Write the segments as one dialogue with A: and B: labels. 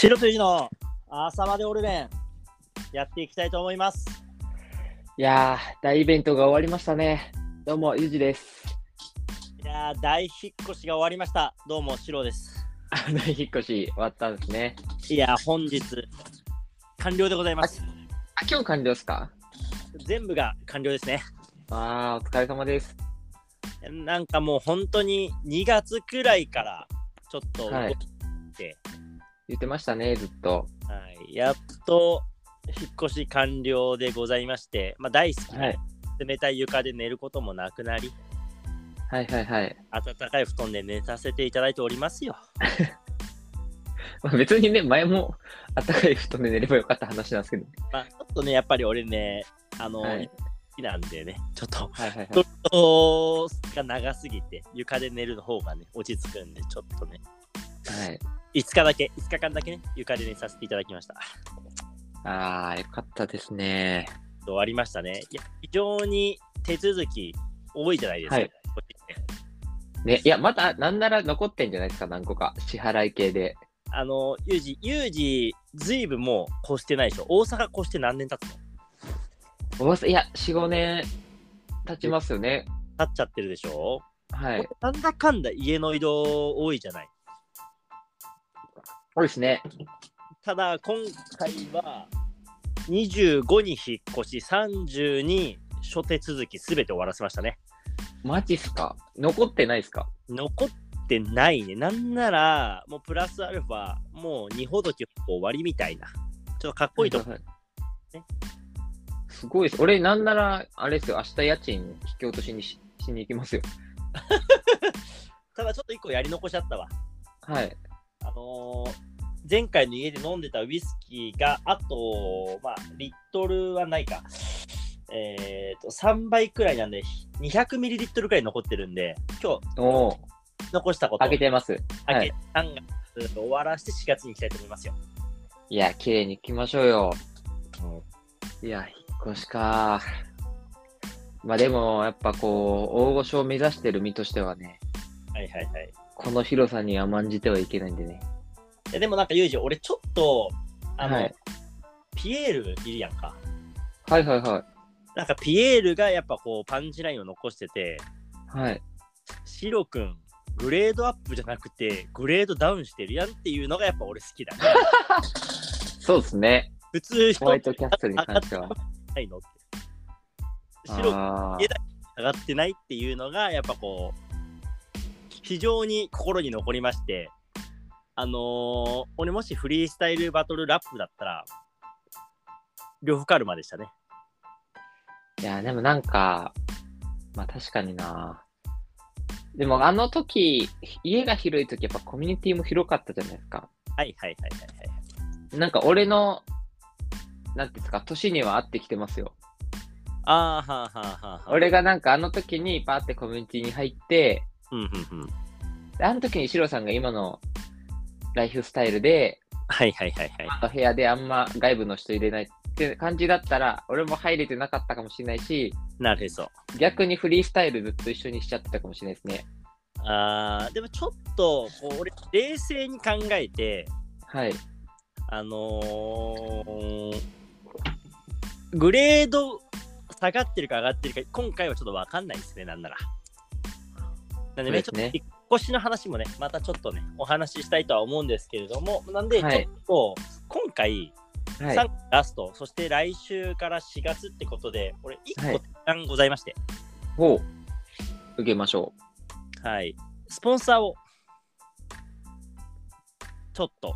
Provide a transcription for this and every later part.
A: 白とゆじの朝までオルレンやっていきたいと思います。
B: いやー、大イベントが終わりましたね。どうも、ゆうじです。
A: いやー大引っ越しが終わりました。どうも白です。
B: あ 大引っ越し終わったんですね。
A: いやー本日完了でございます。
B: あ、今日完了ですか？
A: 全部が完了ですね。
B: あー、お疲れ様です。
A: なんかもう本当に2月くらいからちょっと動
B: はい言ってましたね、ずっと。
A: はいやっと引っ越し完了でございまして、まあ、大好きな
B: はい
A: 冷たい床で寝ることもなくなり、
B: はいはいはい。
A: 暖かい布団で寝させていただいておりますよ。
B: まあ別にね、前もあったかい布団で寝ればよかった話なんですけど。
A: まあ、ちょっとね、やっぱり俺ね、あの、
B: はい
A: 好きなんでね、ちょっと、
B: はいはいはい。
A: 布団が長すぎて、床で寝るの方がね、落ち着くんで、ちょっとね、
B: はい、
A: 5日だけ、5日間だけね、床で寝させていただきました。
B: あー、よかったですね。
A: 終わりましたね。いや、非常に手続き多いじゃないですか。
B: はいね、いや、まだ、なんなら残ってんじゃないですか、何個か。支払い系で。
A: あの、ユージ、ユージ、ずいぶんもう越してないでしょ。大阪越して何年経つの？
B: おいや、4、5年経ちますよね。
A: 経っちゃってるでしょ。
B: はい。
A: なんだかんだ家の移動多いじゃない。
B: 多いですね。
A: ただ今回は25に引っ越し30に諸手続きすべて終わらせましたね。
B: マジっすか？残ってないっすか？
A: 残ってないね。なんならもうプラスアルファもう二ほどき終わりみたいな。ちょっとかっこいいとこ。
B: はい
A: ね
B: すごいです。俺、なんなら、あれですよ、明日家賃引き落としにししに行きますよ。
A: ただちょっと一個やり残しちゃったわ。
B: はい。
A: あのー前回の家で飲んでたウイスキーがあと、まあ、リットルはないか。えっ、と、3倍くらいなんで、200ミリリットルくらい残ってるんで、今日残したこと
B: 開けてます。は
A: 開け
B: い。
A: 3月終わらして4月に行きたいと思いますよ。
B: いや、綺麗に行きましょうよ。いや、引っ越しか。まあでも、やっぱこう、大御所を目指してる身としてはね、
A: はいはいはい。
B: この広さに甘んじてはいけないんでね。
A: いやでもなんかユージ、俺ちょっと、あの、
B: はい
A: ピエールいるやんか。
B: はいはいはい。
A: なんかピエールがやっぱこうパンチラインを残してて、
B: はい。
A: シロくん、グレードアップじゃなくて、グレードダウンしてるやんっていうのがやっぱ俺好きだね。
B: そうですね。
A: 普通人
B: ホワイトキャッスルに関しては。
A: ないのって。シロ
B: あー
A: 家上がってないっていうのがやっぱこう非常に心に残りましてあのー俺もしフリースタイルバトルラップだったら両方カルマでしたね
B: いや、でもなんか、まあ確かにな。でもあの時、家が広い時やっぱコミュニティも広かったじゃないですか。
A: はいはいはいはいはい
B: なんか俺の、なんていうんですか、年には合ってきてますよ。
A: あーはーはーはーはー
B: 俺がなんかあの時にパーってコミュニティに入って、
A: うんうんうん
B: であの時にシロさんが今のライフスタイルで、
A: はいはいはいはい
B: 部屋であんま外部の人入れないって感じだったら、俺も入れてなかったかもしれないし、
A: なるへそ
B: 逆にフリースタイルずっと一緒にしちゃってたかもしれないですね。
A: あーでもちょっとこう俺冷静に考えて
B: はい。
A: あのーグレード下がってるか上がってるか、今回はちょっと分かんないですね、なんなら。なんでね、ちょっと引っ越しの話もね、またちょっとね、お話ししたいとは思うんですけれども、なんで、ちょ
B: はい
A: っと、今回、
B: はい。
A: 3月ラスト、そして来週から4月ってことで、俺、1
B: はい
A: 個提案ございまして、
B: ほう。受けましょ
A: はい、スポンサーを、ちょっと、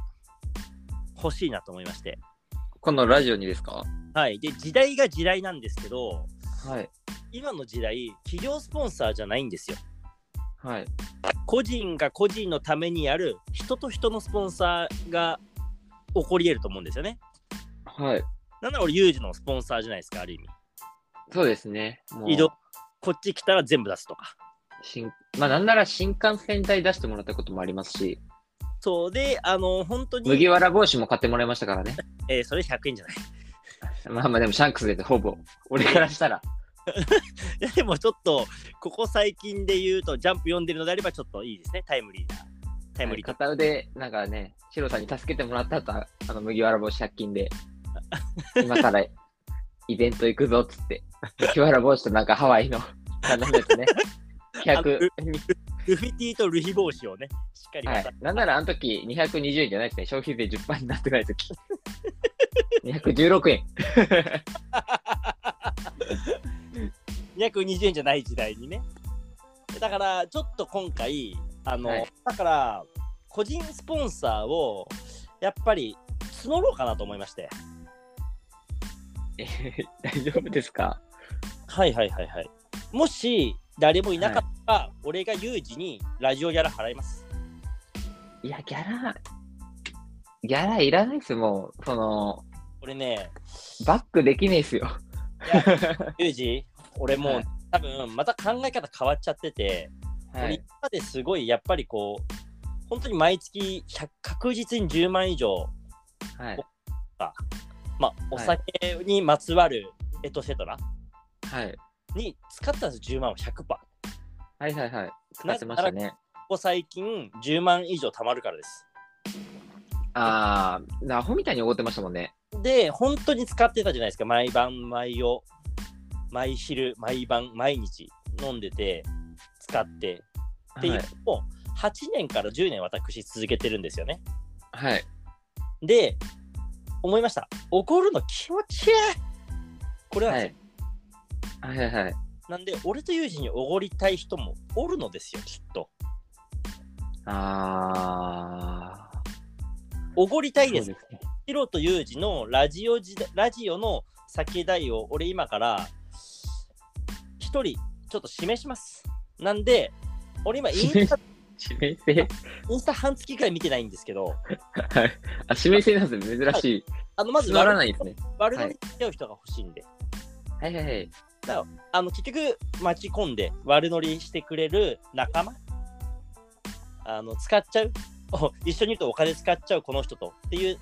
A: 欲しいなと思いまして、
B: う。このラジオにですか？
A: はい、で、時代が時代なんですけど、
B: はい。
A: 今の時代、企業スポンサーじゃないんですよ。
B: はい。
A: 個人が個人のためにやる人と人のスポンサーが起こり得ると思うんですよね。
B: はい。
A: なんなら俺、ユージのスポンサーじゃないですか、ある意味。
B: そうですね。
A: 移動、こっち来たら全部出すとか。
B: 新まあなんなら新幹線代出してもらったこともありますし、
A: そうで、あの、本当に、
B: 麦わら帽子も買ってもらいましたからね。
A: えーそれ100円じゃない。
B: まあまあでもシャンクスでほぼ、俺からしたら。
A: いやでもちょっと、ここ最近で言うと、ジャンプ読んでるのであれば、ちょっといいですね、タイムリーな。タイムリーと。
B: 片腕、なんかね、シロさんに助けてもらった後、あの麦わら帽子100均で、今からイベント行くぞっつって、麦わら帽子となんかハワイの頼んでてね、100、
A: ルフィティとルヒ帽子をね、しっかり渡
B: はい。なんならあの時220円じゃないですね、消費税10%になってない時。216円。
A: 220円じゃない時代にね。だから、ちょっと今回、あの、
B: はい
A: だから、個人スポンサーを、やっぱり募ろうかなと思いまして。
B: えー 大丈夫ですか？
A: はいはいはいはい。もし、誰もいなかったら、俺が有事にラジオギャラ払います。
B: いや、ギャラ、ギャラいらないですよ、もう。その、
A: 俺ね、
B: バックできねえっすよ。
A: 有事、俺もう、
B: はい
A: 多分また考え方変わっちゃってて、
B: はい
A: 俺今。まですごいやっぱりこう、本当に毎月100確実に10万以上、
B: はい。
A: まあ、お
B: はい
A: 酒にまつわるエトセトラ
B: はい。
A: に使ったんです10万を100%。こ
B: はいはいはい。使ってましたね。
A: こ最近10万以上貯まるからです。
B: あー、アホみたいに怒ってましたもんね。
A: で、本当に使ってたじゃないですか。毎晩、毎夜、毎昼、毎晩、毎日飲んでて、使って。っていう
B: はい。
A: のを8年から10年私続けてるんですよね。
B: はい。
A: で、思いました。怒るの気持ちいいこれは、
B: はい。はいはいはい。
A: なんで、俺と友人におごりたい人もおるのですよ、きっと。
B: あ
A: おごりた
B: ー。
A: いです。
B: そうね。
A: ヒロとユージのラジオ時代ラジオの酒代を俺今から一人ちょっと示します。なんで、俺今インスタ
B: 指名制
A: インスタ半月くらい見てないんですけど、
B: はい。あ、指名制なんですね。珍しい。
A: あのまず
B: 乗ら
A: 悪
B: ないですね。
A: 悪乗りしちゃう人が欲しいんで、
B: はいはいはい。
A: あの結局巻き込んで悪乗りしてくれる仲間あの使っちゃう お一緒にいるとお金使っちゃうこの人とっていう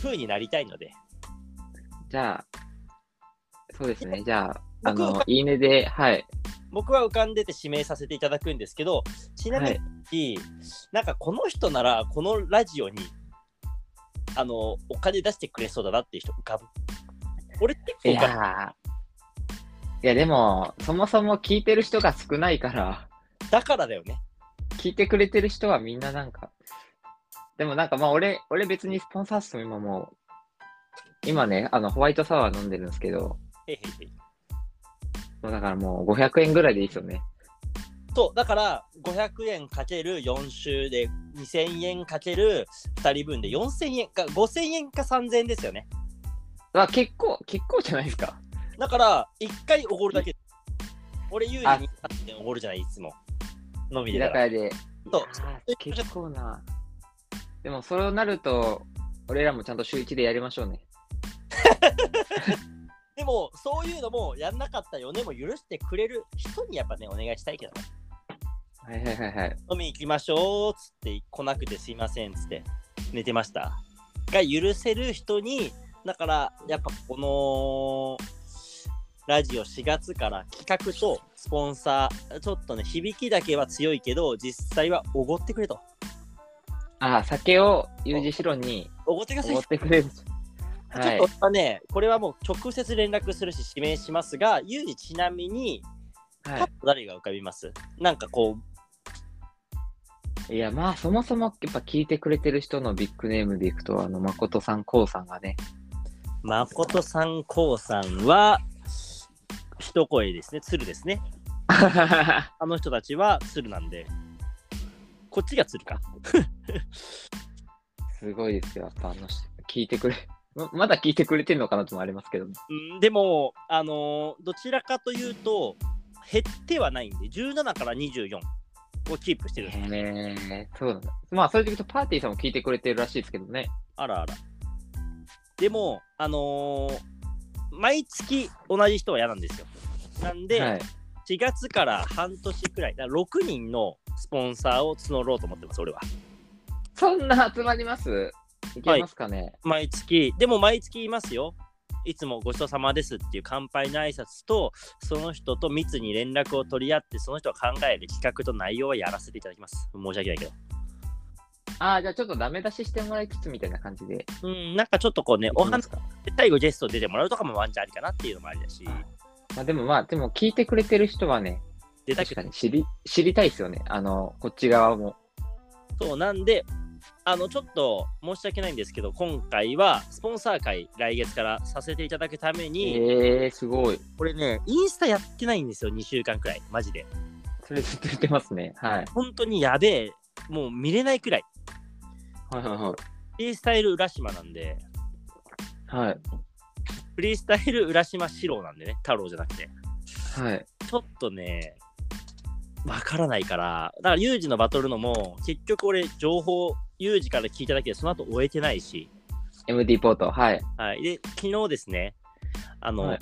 A: 風になりたいので、
B: じゃあ、そうですね。じゃあ、あ
A: 僕
B: の、いいねで、はい。
A: 僕は浮かんでて指名させていただくんですけど、ちなみに、なんかこの人ならこのラジオにあのお金出してくれそうだなっていう人浮かぶ。俺結構
B: いやーいやでも、そもそも聞いてる人が少ないから、
A: だからだよね。
B: 聞いてくれてる人はみんななんか、でもなんかまあ俺、俺別にスポンサー数も今もう、今ね、あの、ホワイトサワー飲んでるんですけど、
A: へいへいへい
B: もうだからもう500円ぐらいでいいですよね。
A: そう、だから500円かける4週で2000円かける2人分で4000円か5000円か3000円ですよね。
B: あ、結構、結構じゃないですか。
A: だから1回おごるだけ。俺有利
B: あ
A: に8円おごるじゃない、いつも。飲み
B: 居
A: でたら。
B: 酒屋で。
A: そう
B: 結構な。でもそうなると、俺らもちゃんと週1でやりましょうね。
A: でも、そういうのもやんなかったよねも許してくれる人にやっぱね、お願いしたいけどね。
B: はいはいはいはい。
A: 飲み行きましょうっつって来なくてすいませんっつって寝てました。が許せる人に、だからやっぱこのラジオ4月から企画とスポンサー、ちょっとね、響きだけは強いけど、実際はおごってくれと。
B: あ、酒を U 字白に
A: おごってください。
B: おごってくれる。
A: ち
B: はい
A: ょっとまあね、これはもう直接連絡するし指名しますが、ユージちなみに、
B: は
A: パッと誰が浮かびます？なんかこう、
B: い。いや、まあ、そもそもやっぱ聞いてくれてる人のビッグネームでいくと、あの、誠さん、こうさんがね、
A: 誠さん、こうさんは、一声ですね、鶴ですね。あの人たちは鶴なんで、こっちが鶴か。
B: すごいですよ、やっぱあの人、聞いてくれ、ままだ聞いてくれてるのかなともありますけどね。
A: うん、でも、あのーどちらかというと、減ってはないんで、17から24をキープしてるんです。
B: へえそうなんだ。まあ、それでいくと、パーティーさんも聞いてくれてるらしいですけどね。
A: あらあら。でも、あのー毎月同じ人は嫌なんですよ。なんで、
B: はい。
A: 4月から半年くらい、ら6人のスポンサーを募ろうと思ってます、俺は。
B: そんな集まります？いけますかね、
A: 毎月、でも毎月言いますよ。いつもごちそうさまですっていう乾杯の挨拶と、その人と密に連絡を取り合って、その人が考える企画と内容をやらせていただきます。申し訳ないけど。
B: ああ、じゃあちょっとダメ出ししてもらいつつみたいな感じで。
A: うん、なんかちょっとこうね、お話最後ゲスト出てもらうとかもワンチャンありかなっていうのもありだし、
B: まあでもまあ、でも聞いてくれてる人はね、
A: 出たく
B: 確かに知り知りたいですよね。あの、こっち側も。
A: そうなんで、あの、ちょっと申し訳ないんですけど、今回はスポンサー会来月からさせていただくために、
B: ええー、すごい。
A: これね、インスタやってないんですよ、2週間くらい、マジで。
B: それずっと言ってますね。はい。
A: 本当にやべえ、もう見れないくらい。
B: はいはいはい。
A: フリースタイル浦島なんで、
B: はい。
A: フリースタイル浦島四郎なんでね、太郎じゃなくて。
B: はい。
A: ちょっとね、わからないから、だからユージのバトルのも、結局俺、情報、ユージから聞いただけで、その後終えてないし、
B: MD ポート。はい。
A: はい。で、昨日ですね、あの、
B: はい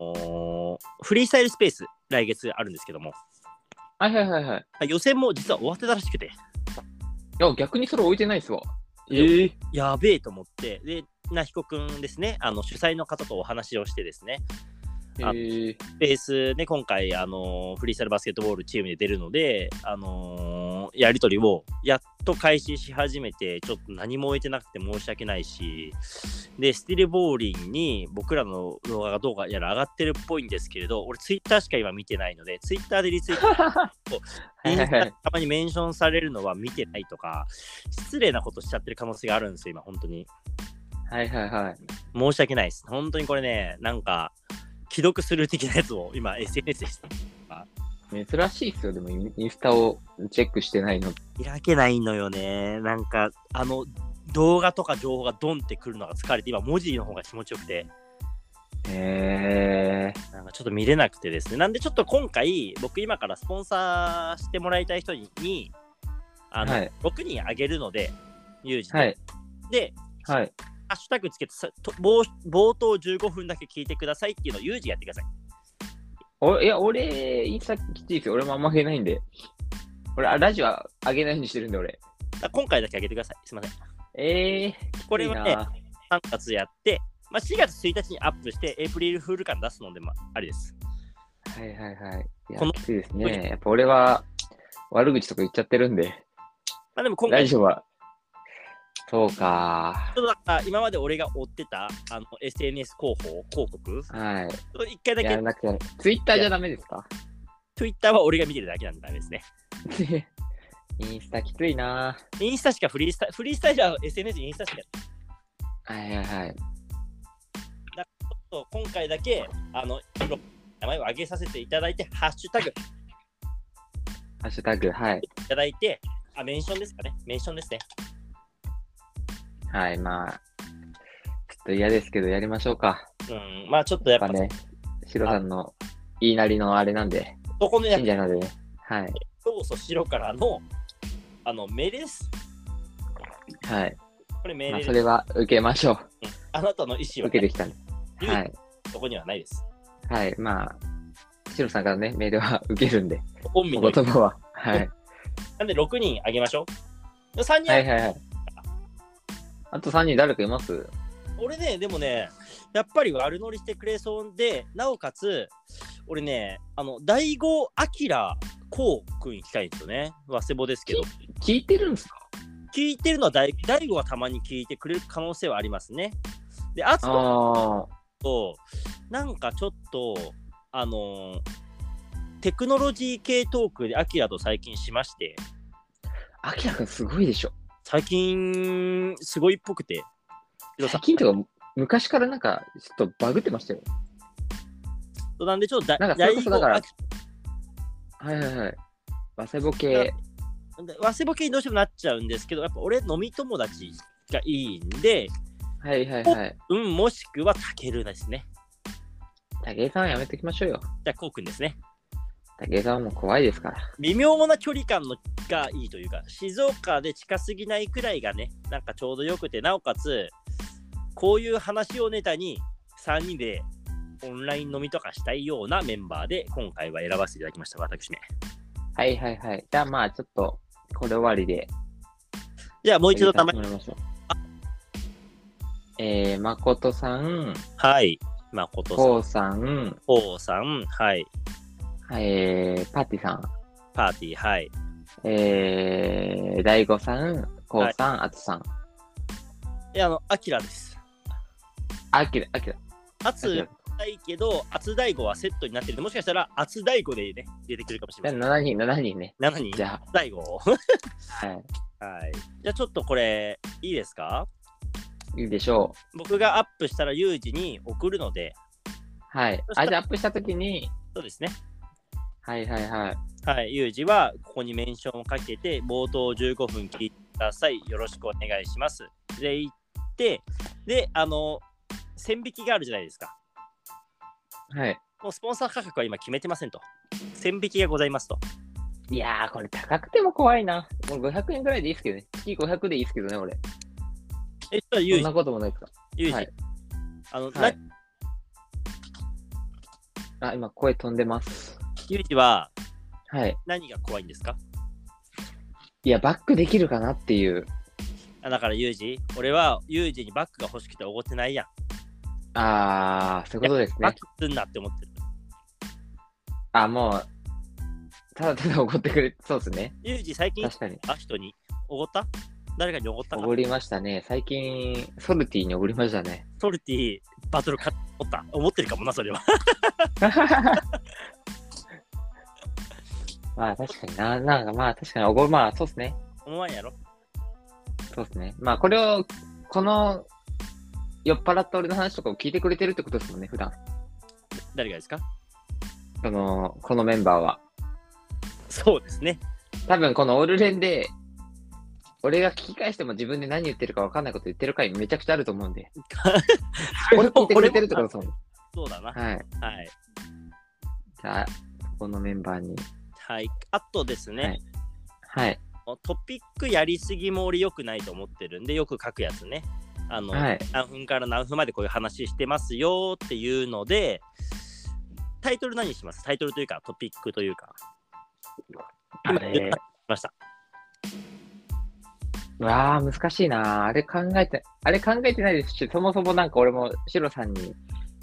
A: おーフリースタイルスペース、来月あるんですけども、
B: はいはいはいはい。
A: あ予選も実は終わってたらしくて、
B: いや、逆にそれ置いてないっすわ。ええ
A: やべえと思って、で、なひこくんですね、あの主催の方とお話をしてですね、あ
B: ええ
A: スペースね、今回、あのフリースタイルバスケットボールチームで出るので、あのやり取りをやっと開始し始めて、ちょっと何も置いてなくて申し訳ないし、で、スティルボーリンに僕らの動画がどうかやら上がってるっぽいんですけれど、俺、ツイッターしか今見てないので、ツイッターでリツイート。たまにメンションされるのは見てないとか、失礼なことしちゃってる可能性があるんですよ、今、本当に。
B: はいはいはい。
A: 申し訳ないです。本当にこれね、なんか、既読する的なやつを今、SNS でして。
B: 珍しいっすよ、でもインインスタをチェックしてないの。
A: 開けないのよね。なんか、あの、動画とか情報がドンってくるのが疲れて、今、文字の方が気持ちよくて、
B: へえ
A: なんかちょっと見れなくてですね。なんで、ちょっと今回、僕、今からスポンサーしてもらいたい人に、あの、
B: はい
A: 6人あげるので、ユージで。
B: はい。
A: で、
B: はい。
A: ハッシュタグつけてさと冒冒頭15分だけ聞いてくださいっていうのをユージやってください。
B: おいや、俺、インスタきついですよ。俺もあんま上げないんで。俺、あラジオは上げないようにしてるんで、俺。
A: だから今回だけあげてください。すいません。
B: ええ
A: これはね、
B: いいな
A: 3月やって、まあ、4月1日にアップして、エイプリルフール感出すので、まあ、ありです。
B: はいはいはい。いや
A: この
B: きついですね。やっぱ俺は悪口とか言っちゃってるんで、
A: まあ、でも今回、
B: ラジオは。そうか
A: っ。とだから今まで俺が追ってたあの SNS 広報、広告、
B: はい。
A: ちょっと一回だけ
B: やらなくて、ツイッターじゃダメですか
A: ？Twitter は俺が見てるだけなんでダメですね。
B: インスタきついな
A: インスタしかフリースタイル、フリースタイルは SNS インスタしかやって
B: はいはいはい。
A: 今回だけ、あの、名前を上げさせていただいて、ハッシュタグい
B: ハッシュタグ、はい。
A: ただいて、あ、メンションですかね。メンションですね。
B: はい、まあ、ちょっと嫌ですけど、やりましょうか。
A: うん、まあちょっとやっぱ、
B: ね、シロさんの言いなりのあれなんで、
A: そこのやっぱ
B: 信者なんでね。はい。
A: 教祖白からの、あの、命令です。
B: はい。
A: これ命
B: まあ、
A: 令です。
B: それは受けましょう。
A: あなたの意思は
B: 受けてきたんで。はい。
A: そこにはないです。
B: はい。まあ、シロさんからね、メールは受けるんで、お
A: 本民の
B: 言葉は。はい。
A: なんで6人あげましょう。3人、
B: はいはいはい。あと3人誰かいます？
A: 俺ね、でもね、やっぱり悪乗りしてくれそうで、なおかつ、俺ね、あの、大悟明こうくん行きたいんですよね。早稲坊ですけど。
B: 聞いてるんですか？
A: 聞いてるのは大大悟はたまに聞いてくれる可能性はありますね。で、あと、
B: ああ。
A: と、なんかちょっと、あのーテクノロジー系トークでアキラと最近しまして、
B: アキラくんすごいでしょ。
A: 最近すごいっぽくて、
B: 最近とか、昔からなんか、ちょっとバグってましたよ。
A: なんでちょっとだ
B: なんかそれこそだからはいはいはい。ワセボ系。
A: あで早稲坊系にどうしてもなっちゃうんですけど、やっぱ俺飲み友達がいいんで、
B: はいはいはい。
A: うん、もしくはたけるですね。
B: 武井さんはやめときましょうよ。
A: じゃあ、こうくんですね。
B: 武井さんはもう怖いですから。
A: 微妙な距離感のがいいというか、静岡で近すぎないくらいがね、なんかちょうどよくて、なおかつ、こういう話をネタに3人でオンライン飲みとかしたいようなメンバーで今回は選ばせていただきました、私め。
B: はいはいはい。じゃあまあちょっと、これ終わりで。
A: じゃあもう一度名前、
B: もらいましょう。えー、誠さん、
A: はい。誠さん、
B: こうさん、
A: こうさん、はい。
B: えー、パーティさん、
A: パーティー、はい。
B: えー、大悟さん、こうさん、あつさん。
A: いや、あの、アキラです。
B: あきら、あきら。
A: アツないけど、アツ大悟はセットになってるもしかしたら、アツ大悟でね、出てくるかもしれません。
B: 7人、7人ね。
A: 7人？
B: じゃ
A: 大悟？
B: あ、はい。
A: はい。じゃあちょっとこれ、いいですか？
B: いいでしょ
A: 僕がアップしたらユージに送るので、
B: う。はいあ、じゃあアップしたときに、
A: そうですね。
B: はいはいはい。
A: はい、ユージはここにメンションをかけて、冒頭15分聞いてください。よろしくお願いします。で、言って、で、あの、線引きがあるじゃないですか。
B: はい。
A: もうスポンサー価格は今決めてませんと。線引きがございますと。
B: いやー、これ高くても怖いな。もう500円くらいでいいですけどね。月500でいいですけどね、俺。
A: え、ちょっとユージ
B: そんな、こともないですか。
A: ユージ、
B: はい
A: あの、な
B: はい。あ、今声飛んでます。
A: ユージは
B: はい。
A: 何が怖いんですか？
B: いや、バックできるかなっていう。
A: あだからユージ、俺はユージにバッグが欲しくておごってないやん。
B: あー、そういうことですね
A: バッ。グすんなって思ってる。
B: あ、もう、ただただ怒ってくれ、そうですね。
A: ユージ、最近、
B: 確かに。
A: あ、人におごった？誰かにおごったか？
B: おごりましたね。最近、ソルティにおごりましたね。
A: ソルティバトル勝思った思ってるかもな、それは。
B: まあ確かにな、なんかまあ確かにおごる、まあそうですね。
A: 思わんやろ
B: そうですね。まあこれを、この、酔っ払った俺の話とかを聞いてくれてるってことですもんね、普段。
A: 誰がですか？
B: その、このメンバーは。
A: そうですね。
B: 多分このオールレンで、俺が聞き返しても自分で何言ってるか分かんないこと言ってる回めちゃくちゃあると思うんで。俺聞いてくれてるってことですもん。
A: そうだな。
B: はい。
A: はい。
B: じゃあ、このメンバーに。
A: はい。あとですね、
B: はいはい。
A: トピックやりすぎも俺良くないと思ってるんで、よく書くやつね。あの、
B: はい。
A: 何分から何分までこういう話してますよっていうので、タイトル何にします？タイトルというか、トピックというか。
B: あれ、
A: ました。
B: うわあ、難しいな。あれ考えて、あれ考えてないですし、そもそもなんか俺もシロさんに、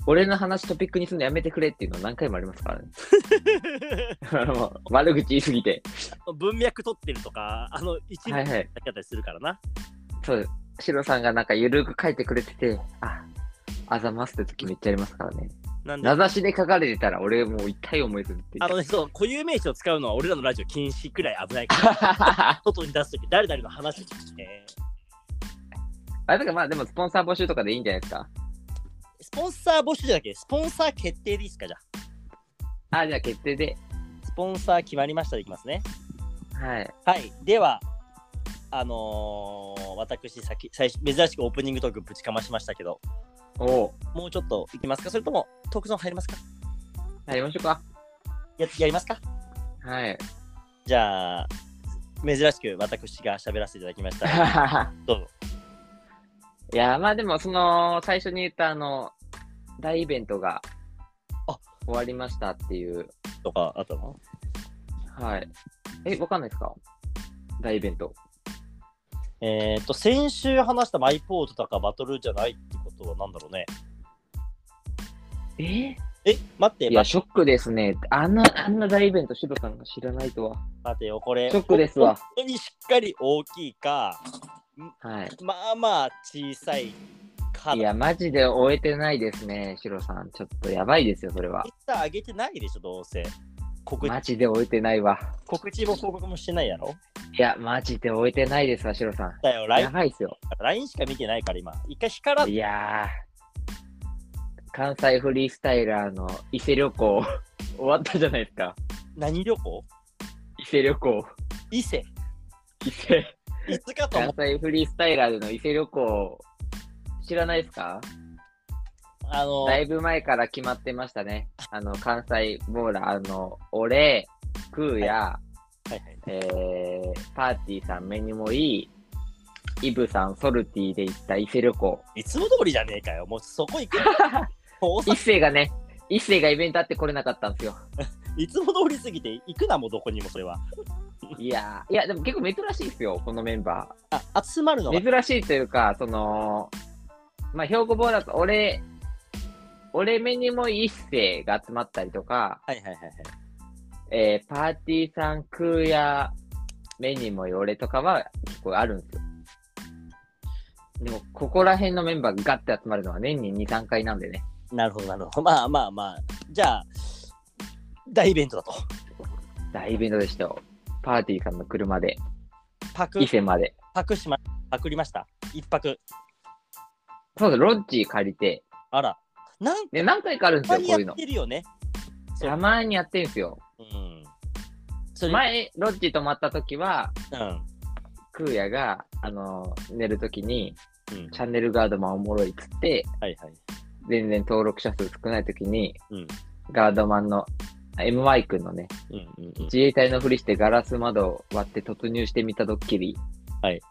B: 俺の話トピックにするのやめてくれっていうの何回もありますからね。あの悪口言いすぎて。
A: 文脈取ってるとか、あの、一部だ
B: はいはい。
A: けだったりするからな。
B: そう、シロさんがなんかゆるく書いてくれてて、あ、あざますって時めっちゃありますからね。
A: なんで？
B: 名、指しで書かれてたら俺もう痛い思いするって
A: あのね、そう、固有名詞を使うのは俺らのラジオ禁止くらい危ないから、外に出すとき、誰々の話を聞いて、
B: あれだからまあでもスポンサー募集とかでいいんじゃないですか。
A: スポンサー募集じゃなくて、スポンサー決定でいいですか、じゃあ。
B: あ、じゃあ決定で。
A: スポンサー決まりましたでいきますね。
B: はい。
A: はい。では、あのー私先、最初、珍しくオープニングトークぶちかましましたけど、
B: おお。
A: もうちょっといきますか？それともトークゾーン入りますか？
B: やりましょうか。
A: ややりますか？
B: はい。
A: じゃあ、珍しく私が喋らせていただきました。どうぞ。
B: いや、まあでも、その、最初に言ったあの、大イベントが、
A: あ
B: 終わりましたっていう。
A: とかあったの？
B: はい。え、わかんないですか？大イベント。
A: えっ、と、先週話したマイポートとかバトルじゃないってことはなんだろうね。
B: え？
A: え、待って、
B: いや、
A: 待
B: ショックですね。あんな、あんな大イベント、シロさんが知らないとは。
A: 待てよ、これ。
B: ショックですわ
A: 本当にしっかり大きいか、
B: はい。
A: まあまあ小さいか。
B: いや、マジで終えてないですね、シロさん。ちょっとやばいですよ、それは
A: イ。ンスタ上げてないでしょ、どうせ。告
B: マジで終えてないわ。
A: 告知も報告もしてないやろ
B: いや、マジで終えてないですわ、シロさん。
A: だよ、
B: や
A: LINE,
B: ばいっすよ。
A: LINE しか見てないから今。一回光らっ
B: いやー、関西フリースタイラーの伊勢旅行、終わったじゃないですか。
A: 何旅行？
B: 伊勢旅行。
A: 伊勢。
B: 伊勢。
A: いつかと思
B: 関
A: う。
B: 西フリースタイラーでの伊勢旅行、知らないですか？
A: あの、
B: だいぶ前から決まってましたね。あの、関西ボーラー、あの、俺、クーや、
A: はいはい、
B: えー、パーティーさん、メニューもいい、イブさん、ソルティで行った伊勢旅行。
A: いつも通りじゃねえかよ。もうそこ行く。もう大
B: 一
A: 阪
B: 世がね、一世がイベントあって来れなかったんですよ。
A: いつも通りすぎて行くな、もうどこにもそれは。
B: いやー、いや、でも結構珍しいですよ、このメンバ
A: あ、集まるの。
B: 珍しいというか、その、まあ、兵庫ボーラーと俺、俺メニューも一世が集まったりとか、
A: はいはいはいはい。
B: えー、パーティーさん、クーや、メニューも俺とかは結構あるんですよ。でも、ここら辺のメンバーがガッて集まるのは年に2、3回なんでね。
A: なるほど、なるほど。まあまあまあ。じゃあ、大イベントだと。
B: 大イベントでしたよ。パーティーさんの車で、
A: パク
B: 伊、勢まで。
A: パクしま、パクりました。一泊。
B: そうだ、ロッジ借りて、
A: あら。なん
B: で、何回かあるんですよ、こういうの。
A: てるよね。そう
B: たまにやってるんですよ。
A: うん。それ、
B: 前、ロッジ泊まった時は、
A: うん。
B: クーヤが、あの寝る時に、
A: うん。
B: チャンネルガードマンおもろいっつって、
A: はいはい。
B: 全然登録者数少ない時に、
A: うん。
B: ガードマンの、あ MY 君のね、
A: うんうんうん。
B: 自衛隊のふりしてガラス窓を割って突入してみたドッキリ。
A: はい。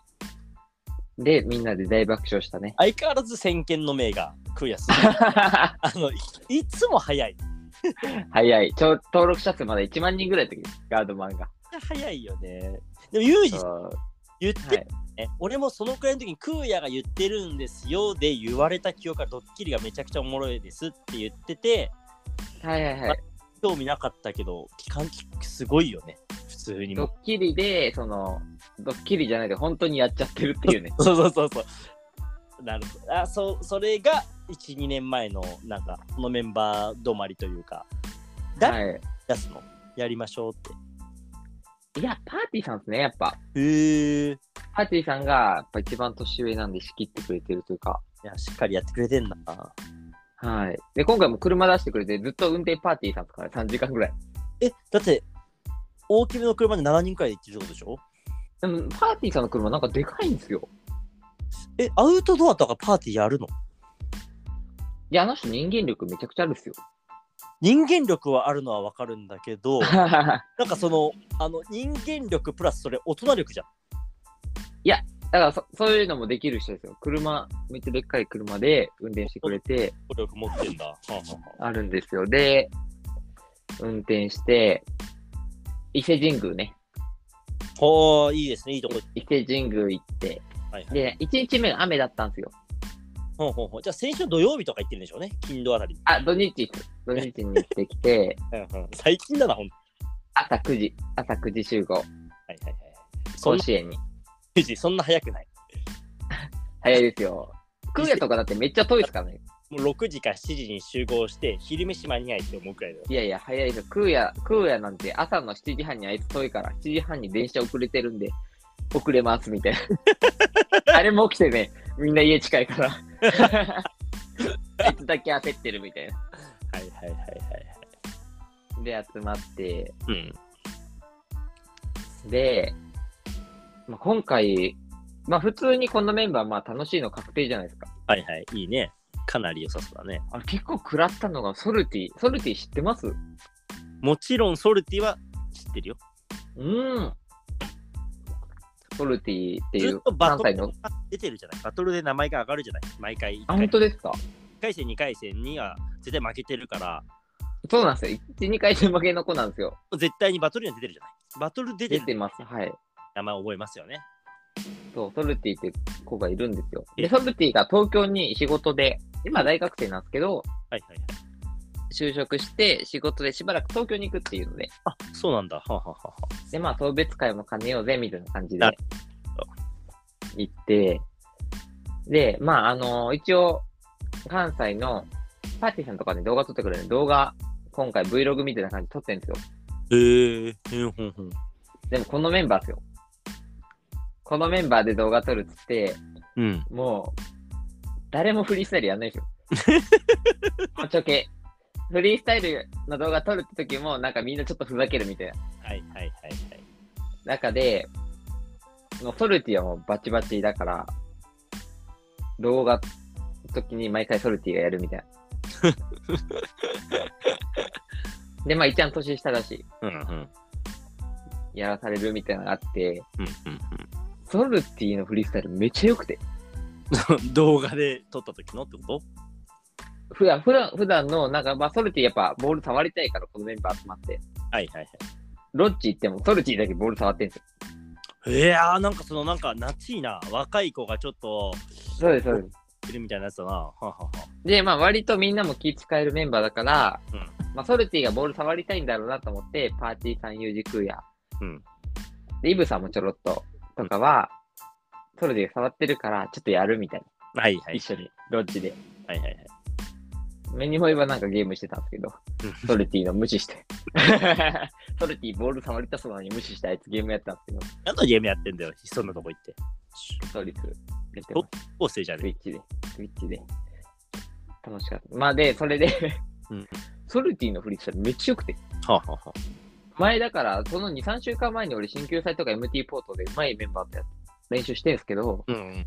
B: で、みんなで大爆笑したね。
A: 相変わらず先見の明が食うやつ。あのい、いつも早い。
B: 早い。ちょ登録者数まだ1万人ぐらいの時です、ガードマンが。
A: 早いよね。でも、ユージ
B: そう
A: 言って
B: はい。
A: ね、俺もそのくらいの時にクーヤが言ってるんですよで言われた記憶からドッキリがめちゃくちゃおもろいですって言ってて
B: はいはいはい。
A: 興味なかったけど期間すごいよね普通にも
B: ドッキリで、その、ドッキリじゃないで本当にやっちゃってるっていうね。
A: そうそうそうそうなるほどあそそれが12年前のなんかこのメンバー止まりというか誰
B: は
A: 出すの？やりましょうって
B: い。いや、パーティーさんですね、やっぱ。
A: へえい
B: パーティーさんが、やっぱ一番年上なんで仕切ってくれてるというか。
A: やしっかりやってくれてんな
B: はい。で、今回も車出してくれて、ずっと運転パーティーさんとか3時間ぐらい。
A: えだって大きめの車で7人くらいで行ってるってことでしょ？
B: でも、パーティーさんの車なんかでかいんですよ。
A: えアウトドアとかパーティーやるの？
B: いや、あの人人間力めちゃくちゃあるっすよ。
A: 人間力はあるのはわかるんだけど なんかそのあの人間力プラスそれ大人力じゃん
B: だからそ、そういうのもできる人ですよ。車、めっちゃでっかい車で運転してくれて、
A: 能力持ってんだ。はあ
B: るんですよ。で、運転して、伊勢神宮ね。
A: あほういいですね、いいとこ。
B: 伊勢神宮行って、
A: はいはい、
B: で、1日目が雨だったんですよ。
A: ほうほうほうじゃあ先週土曜日とか行ってるんでしょうね、金土あたり。
B: あ、土日です、土日に行ってきて、
A: 最近だな、ほんと。
B: 朝9時、朝9時集合、
A: はいはいはい。
B: 甲子園に。
A: そんな早くない。
B: 早いですよ。空夜とかだってめっちゃ遠いですからね。
A: もう6時か7時に集合して、昼飯間に合いって思うくらいだよ。
B: いやいや、早いですよ。空夜、空夜なんて朝の7時半にあいつ遠いから、7時半に電車遅れてるんで、遅れますみたいな。あれも起きてね、みんな家近いから。あいつだけ焦ってるみたいな。
A: はいはいはいはいはい。
B: で、集まって、
A: うん。
B: で、まあ、今回、まあ普通にこのメンバー、まあ楽しいの確定じゃないですか。
A: はいはい、いいね。かなり良さそうだね。
B: あれ結構食らったのがソルティ。ソルティ知ってます？
A: もちろんソルティは知ってるよ。
B: うん。ソルティってい
A: ずっ
B: う
A: とバトル
B: の？
A: 出てるじゃない？バトルで名前が上がるじゃない？毎回1
B: あ、
A: 回。
B: 本当ですか
A: ？1回戦、2回戦には絶対負けてるから、
B: そうなんですよ。1、2回戦負けの子なんですよ。
A: 絶対にバトルには出てるじゃない？バトル出てる
B: 出てます。はい。
A: 名前覚えますよね。
B: そう、ソルティって子がいるんですよ。
A: え？
B: で、ソルティが東京に仕事で、今大学生なんですけど、
A: はいはいはい。
B: 就職して仕事でしばらく東京に行くっていうので、
A: あ、そうなんだ。はあはあはあは
B: で、まあ、送別会も兼ねようぜ、みたいな感じで行って、で、まあ、あの一応、関西のパーティーさんとかで動画撮ってくれる動画、今回 Vlog みたいな感じで撮ってるんですよ。
A: へえー。うんうんうん。
B: でも、このメンバーですよ。このメンバーで動画撮るっつって、
A: うん。
B: もう、誰もフリースタイルやんないですよ。もうちょけ。フリースタイルの動画撮るって時も、なんかみんなちょっとふざけるみたいな
A: はいはいはいはい。
B: 中で、もうソルティはもうバチバチだから、動画の時に毎回ソルティがやるみたいな。で、まあ一応年下だし、
A: うんうん。
B: やらされるみたいなのがあって、
A: うん
B: ソルティのフリースタイルめっちゃ良くて。
A: うん。動画で撮った時のってこと？
B: 普段、普段、普段の、なんか、まあ、ソルティやっぱボール触りたいから、このメンバー集まって。
A: はいはいはい。
B: ロッチ行っても、ソルティだけボール触ってんですよ。
A: いやーなんかそのなんか夏いな若い子がちょっと
B: そうです、そうです。
A: いるみたいなやつだな。
B: で、まあ、割とみんなも気使えるメンバーだから、
A: うん
B: まあ、ソルティがボール触りたいんだろうなと思って、パーティーさん、ユージクーや、
A: うん
B: で、イブさんもちょろっと、とかは、ソルティ触ってるから、ちょっとやるみたいな。
A: はいはい。
B: 一緒に、ロッジで。
A: はいはいはい。
B: 目にもえばなんかゲームしてたんですけど、
A: うん
B: ソルティの無視して。ソルティボール触りたそうなのに無視したやつゲームやったんですけど、
A: 何のゲームやってんだよ、そんなとこ行って。
B: ストリートやってます。
A: 構成じゃね
B: スイッチで。スイッチで。楽しかった。まあで、それで
A: うん
B: ソルティのフリースタイルめっちゃ良くて。
A: はあ、はあは
B: 前だから、その2、3週間前に俺、新旧祭とか MT ポートでうまいメンバーと練習してるんですけど、
A: あ、うんうん。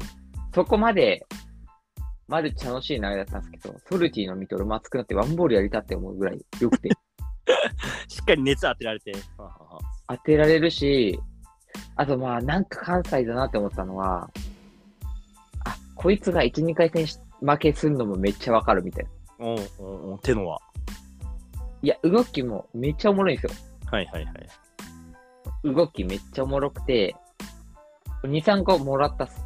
B: そこまで、マルチ楽しい流れだったんですけど、ソルティの見て俺も熱くなってワンボールやりたって思うぐらい良くて、
A: しっかり熱当てられて。
B: 当てられるし、あとまあ、なんか関西だなって思ったのは、あ、こいつが1、2回戦し負けするのもめっちゃわかるみたいな。
A: うんうんうん。てのは。
B: いや、動きもめっちゃおもろいんですよ。
A: はいはいはい。
B: 動きめっちゃおもろくて、2、3個もらったっす。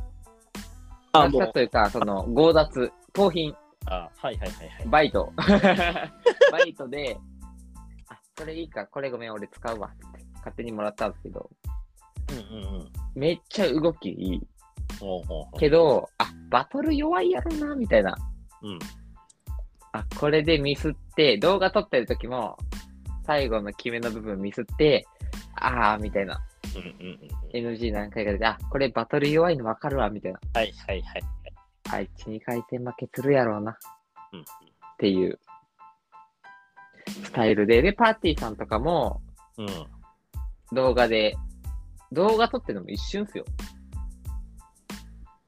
A: あ、
B: もらったというか、その、強奪、盗品、
A: あはいはいはいはい。
B: バイト。バイトで、あ、それいいか、これごめん、俺使うわって勝手にもらったんですけど、
A: うんうんうん。
B: めっちゃ動きいい。
A: ほうほうほう
B: けど、あ、バトル弱いやろな、みたいな。
A: うん。
B: あ、これでミスって、動画撮ってる時も、最後の決めの部分ミスって、あー、みたいな。
A: うんうんうんうん。
B: NG 何回かで、あ、これバトル弱いの分かるわ、みたいな。
A: はいはいはい。
B: あ、1、2回戦負けするやろうな、っ
A: うん
B: ていう、スタイルで。で、パーティーさんとかも、
A: うん。
B: 動画で、動画撮ってるのも一瞬っすよ。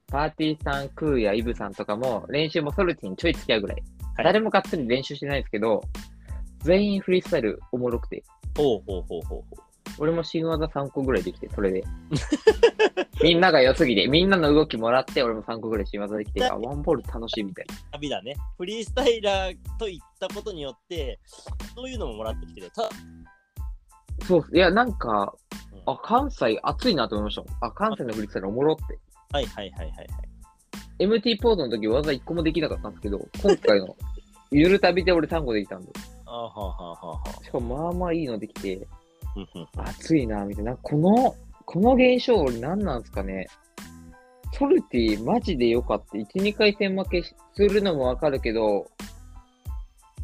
B: パーティーさん、クーやイブさんとかも、練習もソルティにちょい付き合うぐらい。
A: はい
B: 誰もがっつり練習してないですけど、全員フリースタイルおもろくて、
A: ほうほうほうほうほう。
B: 俺も新技3個ぐらいできて、それで。みんなが良すぎて、みんなの動きもらって、俺も3個ぐらい新技できて、あ、ワンボール楽しいみたいな。
A: 旅だね。フリースタイラーと言ったことによって、そういうのももらってきてる。た
B: そう、いや、なんか、
A: うん
B: あ、関西熱いなと思いました。あ、関西のフリースタイルおもろって。
A: はいはいはいはいはい。
B: MT ポートの時技1個もできなかったんですけど、今回の ゆる旅で俺3個できたんで。
A: あはははは。
B: しかもまあまあいいのできて、
A: うんうん
B: 熱いな、みたいな。この、この現象俺何なんですかね。ソルティマジで良かった。1、2回戦負けするのもわかるけど、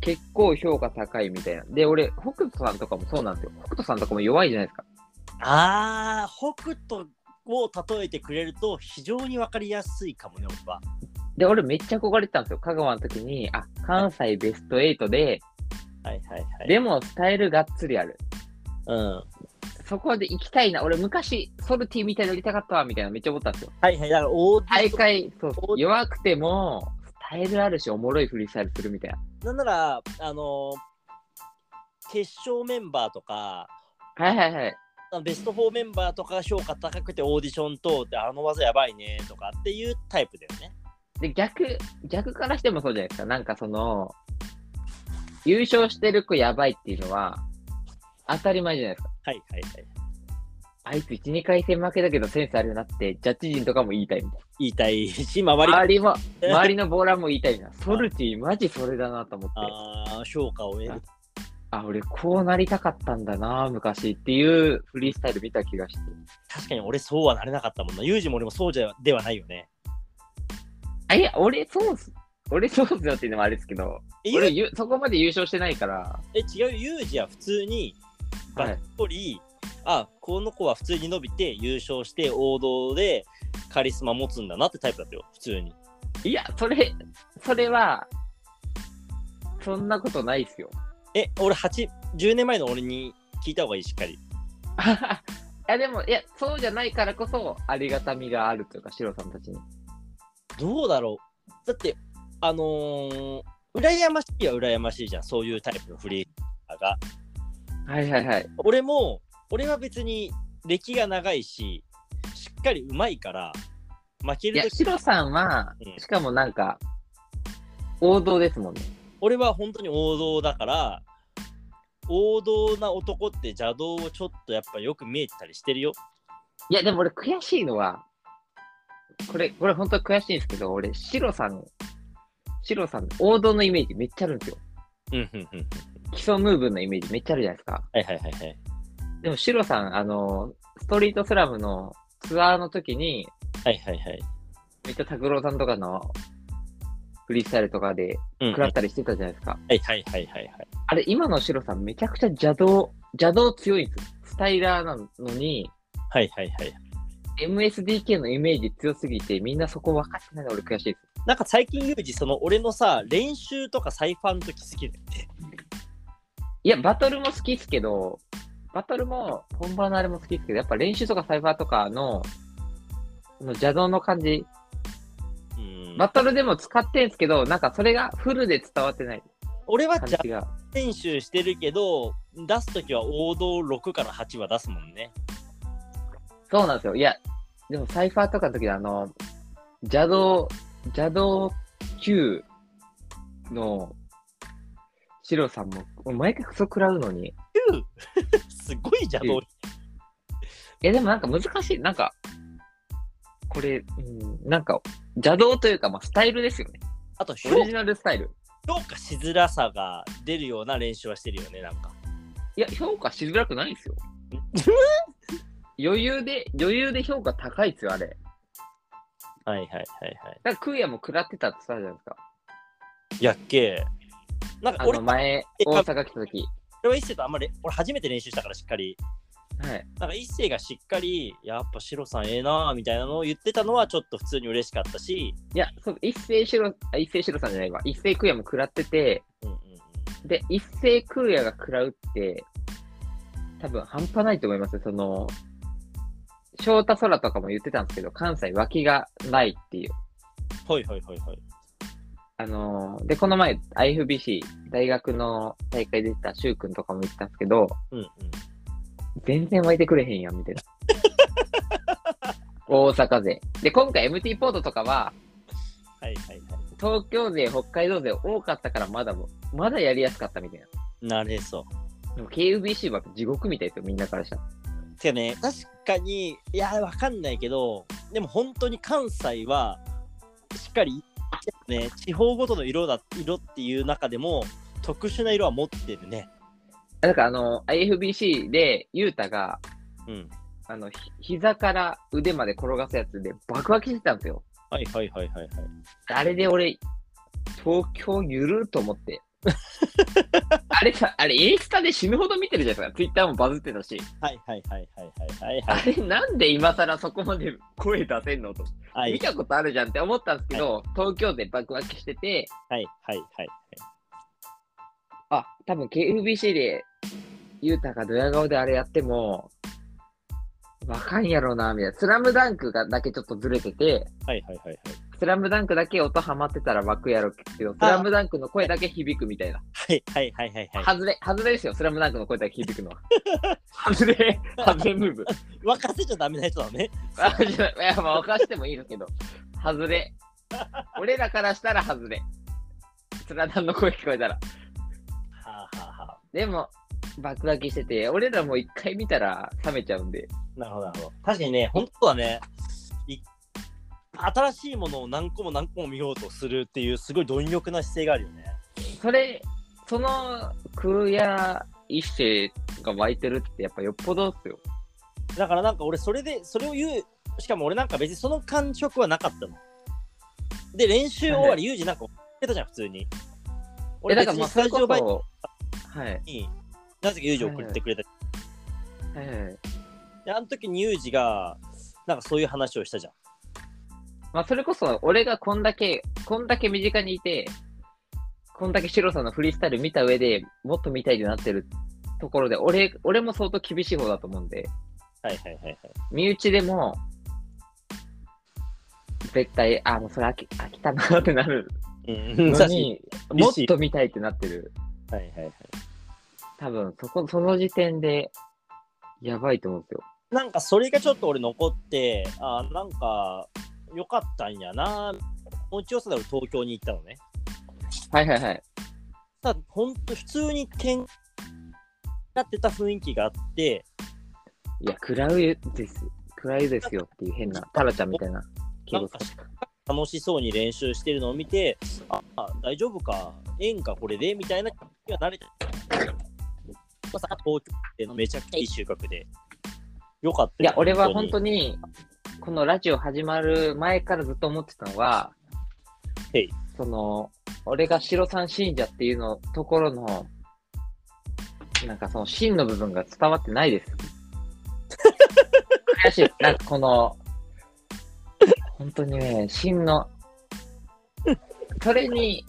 B: 結構評価高いみたいな。で、俺、北斗さんとかもそうなんですよ。北斗さんとかも弱いじゃないですか。
A: あー、北斗を例えてくれると非常にわかりやすいかもね、俺は。
B: で、俺めっちゃ憧れてたんですよ。香川の時に、あ、関西ベスト8で、
A: はいはいはい。
B: でもスタイルがっつりある。
A: うん。は
B: そこで行きたいな。俺昔、ソルティみたいになりたかったわ、みたいなめっちゃ思ったんですよ。
A: いはい。だからオーディ
B: 大会、そうそう弱くても、スタイルあるし、おもろいフリースタイルするみたいな。
A: なんなら、あのー決勝メンバーとか、
B: はいはいはい。
A: あのベスト4メンバーとかが評価高くてオーディション通ってあの技やばいねとかっていうタイプだよね。
B: で、逆、逆からしてもそうじゃないですか。なんかその、優勝してる子やばいっていうのは、当たり前じゃないですか。
A: はいはいはい。
B: あいつ1、2回戦負けだけどセンスあるよなって、ジャッジ陣とかも言いたいみたい
A: 言いたいし、周
B: な。
A: りが
B: 周りも、周りのボーラーも言いたいな。ソルティマジそれだなと思って。
A: あー評価を得る。
B: あ、俺こうなりたかったんだな、昔っていうフリースタイル見た気がして。
A: 確かに俺そうはなれなかったもんな。ユージも俺もそうじゃではないよね。
B: あ、いや、俺そうっす。俺そうっすよっていうのもあれですけど、
A: え、
B: 俺
A: ユ
B: ゆそこまで優勝してないから、
A: え違うよ、ユージは普通にバッコリ、あこの子は普通に伸びて優勝して王道でカリスマ持つんだなってタイプだったよ、普通に。
B: いや、それ、それは、そんなことないっすよ。
A: え、俺8、10年前の俺に聞いた方がいい、しっかり。
B: いや、でも、いや、そうじゃないからこそ、ありがたみがあるというか、シロさんたちに。
A: どうだろうだって、あのー、羨ましいは羨ましいじゃん、そういうタイプのフリーターが。
B: はいはいはい。
A: 俺も、俺は別に歴が長いし、しっかり上手いから、負け
B: いや、
A: るとき
B: シロさんは
A: う、ん
B: しかもなんか、王道ですもんね。
A: 俺は本当に王道だから、王道な男って邪道をちょっとやっぱよく見えてたりしてるよ。
B: いや、でも俺悔しいのは、これ、これ本当に悔しいんですけど、俺、シロさん、シロさん、王道のイメージめっちゃあるんですよ。
A: うんうんうん。
B: 基礎ムーブのイメージめっちゃあるじゃないですか。
A: はいはいはいはい。
B: でも、シロさん、あの、ストリートスラムのツアーの時に、
A: はいはいはい。
B: めっちゃ拓郎さんとかのフリースタイルとかで
A: うんうん
B: 食らったりしてたじゃないですか。
A: はいはいはいはいはい。
B: あれ、今のシロさんめちゃくちゃ邪道、邪道強いんですよ。スタイラーなのに、
A: はいはいはい。
B: MSDK のイメージ強すぎて、みんなそこ分かってないの俺悔しいです。
A: なんか最近ユージ、その俺のさ、練習とかサイファーの時好きだよね。
B: いや、バトルも好きですけど、バトルも本番のあれも好きですけど、やっぱ練習とかサイファーとかの、この邪道の感じ、
A: うん、
B: バトルでも使ってんすけど、なんかそれがフルで伝わってない
A: 俺はじゃ。練習してるけど、出す時は王道6から8は出すもんね。
B: そうなんですよ。いや、でもサイファーとかの時のあの、邪道、邪道9のシロさんも、毎回クソ食らうのに。い
A: すごい邪道。
B: や、でもなんか難しい。なんか、これ、うん、なんか、邪道というか、まあ、スタイルですよね。
A: あと評
B: オリジナルスタイル。
A: 評価しづらさが出るような練習はしてるよね、なんか。
B: いや、評価しづらくないんですよ。余裕で、余裕で評価高いですよ、あれ。
A: はいはいはいはい。
B: だから、クーヤも食らってたって言ったじゃないですか。
A: やっけなんか
B: あ
A: 俺
B: の前、大阪来た時。
A: 俺は一世とあんまり、俺初めて練習したからしっかり。
B: はい。
A: なんか一世がしっかり、やっぱシロさんええなーみたいなのを言ってたのはちょっと普通に嬉しかったし、
B: いや、そう、一斉シロ、あ、一斉シロさんじゃないわ。一斉クーヤも食らってて、
A: うんうん
B: で、一斉クーヤが食らうって、多分半端ないと思いますよ。その、翔太空とかも言ってたんですけど、関西脇がないっていう。
A: うん。はいはいはいはい。
B: あのーで、この前、IFBC、大学の大会で出たシュウ君とかも言ってたんですけど、
A: うんうん。
B: 全然湧いてくれへんやん、みたいな。大阪勢。で、今回 MT ポートとかは、
A: はいはいはい。
B: 東京勢、北海道勢多かったからまだも、まだやりやすかったみたいな。
A: なれそう。
B: でも KUBC は地獄みたいですよ、みんなからしたら。
A: てかね、確かに、いや、わかんないけど、でも本当に関西は、しっかり、ね、地方ごとの色だ、色っていう中でも、特殊な色は持ってるね。
B: だからあの、IFBC で、ユータが、
A: うん。
B: あの、ひ膝から腕まで転がすやつで爆湧きしてたんですよ。
A: はいはいはいはいはい。
B: あれで俺、東京ゆるーと思って。あれさ、あれ、インスタで死ぬほど見てるじゃないですか。ツイッターもバズってたし。
A: はいはいはいはいはいはい
B: あれ、なんで今更そこまで 声出せんのと。
A: はい。
B: 見たことあるじゃんって思ったんですけど、東京で爆湧きしてて、
A: はいはいはい。
B: あ、多分 KFBC で、ユータがドヤ顔であれやっても、わかんやろうな、みたいな。スラムダンクがだけちょっとずれてて、
A: はいはいはいはい。
B: スラムダンクだけ音ハマってたら湧くやろけど、スラムダンクの声だけ響くみたいな。
A: はいはいはいはいはい。
B: 外れ、外れですよ、スラムダンクの声だけ響くのは。外れ、外れムーブ。
A: 沸かせちゃダメな人だね。
B: いや、まあ、沸かしてもいいですけど、外れ。俺らからしたら外れ。スラダンの声聞こえたら。
A: はあはあはあ。
B: でも、爆湧きしてて、俺らも一回見たら冷めちゃうんで。
A: なるほどなるほど。確かにね、本当はね、い新しいものを何個も何個も見ようとするっていうすごい貪欲な姿勢があるよね。
B: それ、その空や一世が湧いてるってやっぱよっぽどっすよ。
A: だからなんか俺それで、それを言う、しかも俺なんか別にその感触はなかったの。で、練習終わり、ユージなんか言ってたじゃん、普通に。
B: え、
A: 俺
B: だから
A: スタジオバイ
B: そはい。
A: に、なぜかユージ送ってくれた。
B: はいはい。
A: で、あの時にユージが、なんかそういう話をしたじゃん。
B: まあ、それこそ、俺がこんだけ、こんだけ身近にいて、こんだけシロさんのフリースタイル見た上でもっと見たいってなってるところで、俺、俺も相当厳しい方だと思うんで、
A: はいはいはいはい。
B: 身内でも、絶対、あ、もうそれ飽き飽きたなってなる
A: うん、
B: の
A: 確か
B: に、もっと見たいってなってる。
A: はいはいはい。
B: 多分、そこ、その時点で、やばいと思うんですよ。
A: なんかそれがちょっと俺残って、あーなんか良かったんやな。もちよさ東京に行ったのね。
B: はいはいはい。
A: ただ、ほんと普通に喧嘩なってた雰囲気があって、
B: いや、食らうです。食らうですよっていう変な、タラちゃんみたいな敬語使ってた。
A: 楽しそうに練習してるのを見て、あ、あ大丈夫か、ええんか、これで？みたいな気が慣れてまさ東京でのめちゃくちゃいい収穫で、よかったよ。
B: いや、俺は本当
A: に。
B: に、このラジオ始まる前からずっと思ってたのは、その、俺が白さん信者っていうのところの、なんかその真の部分が伝わってないです。悔しい。なんかこの、本当にね、真の、それに、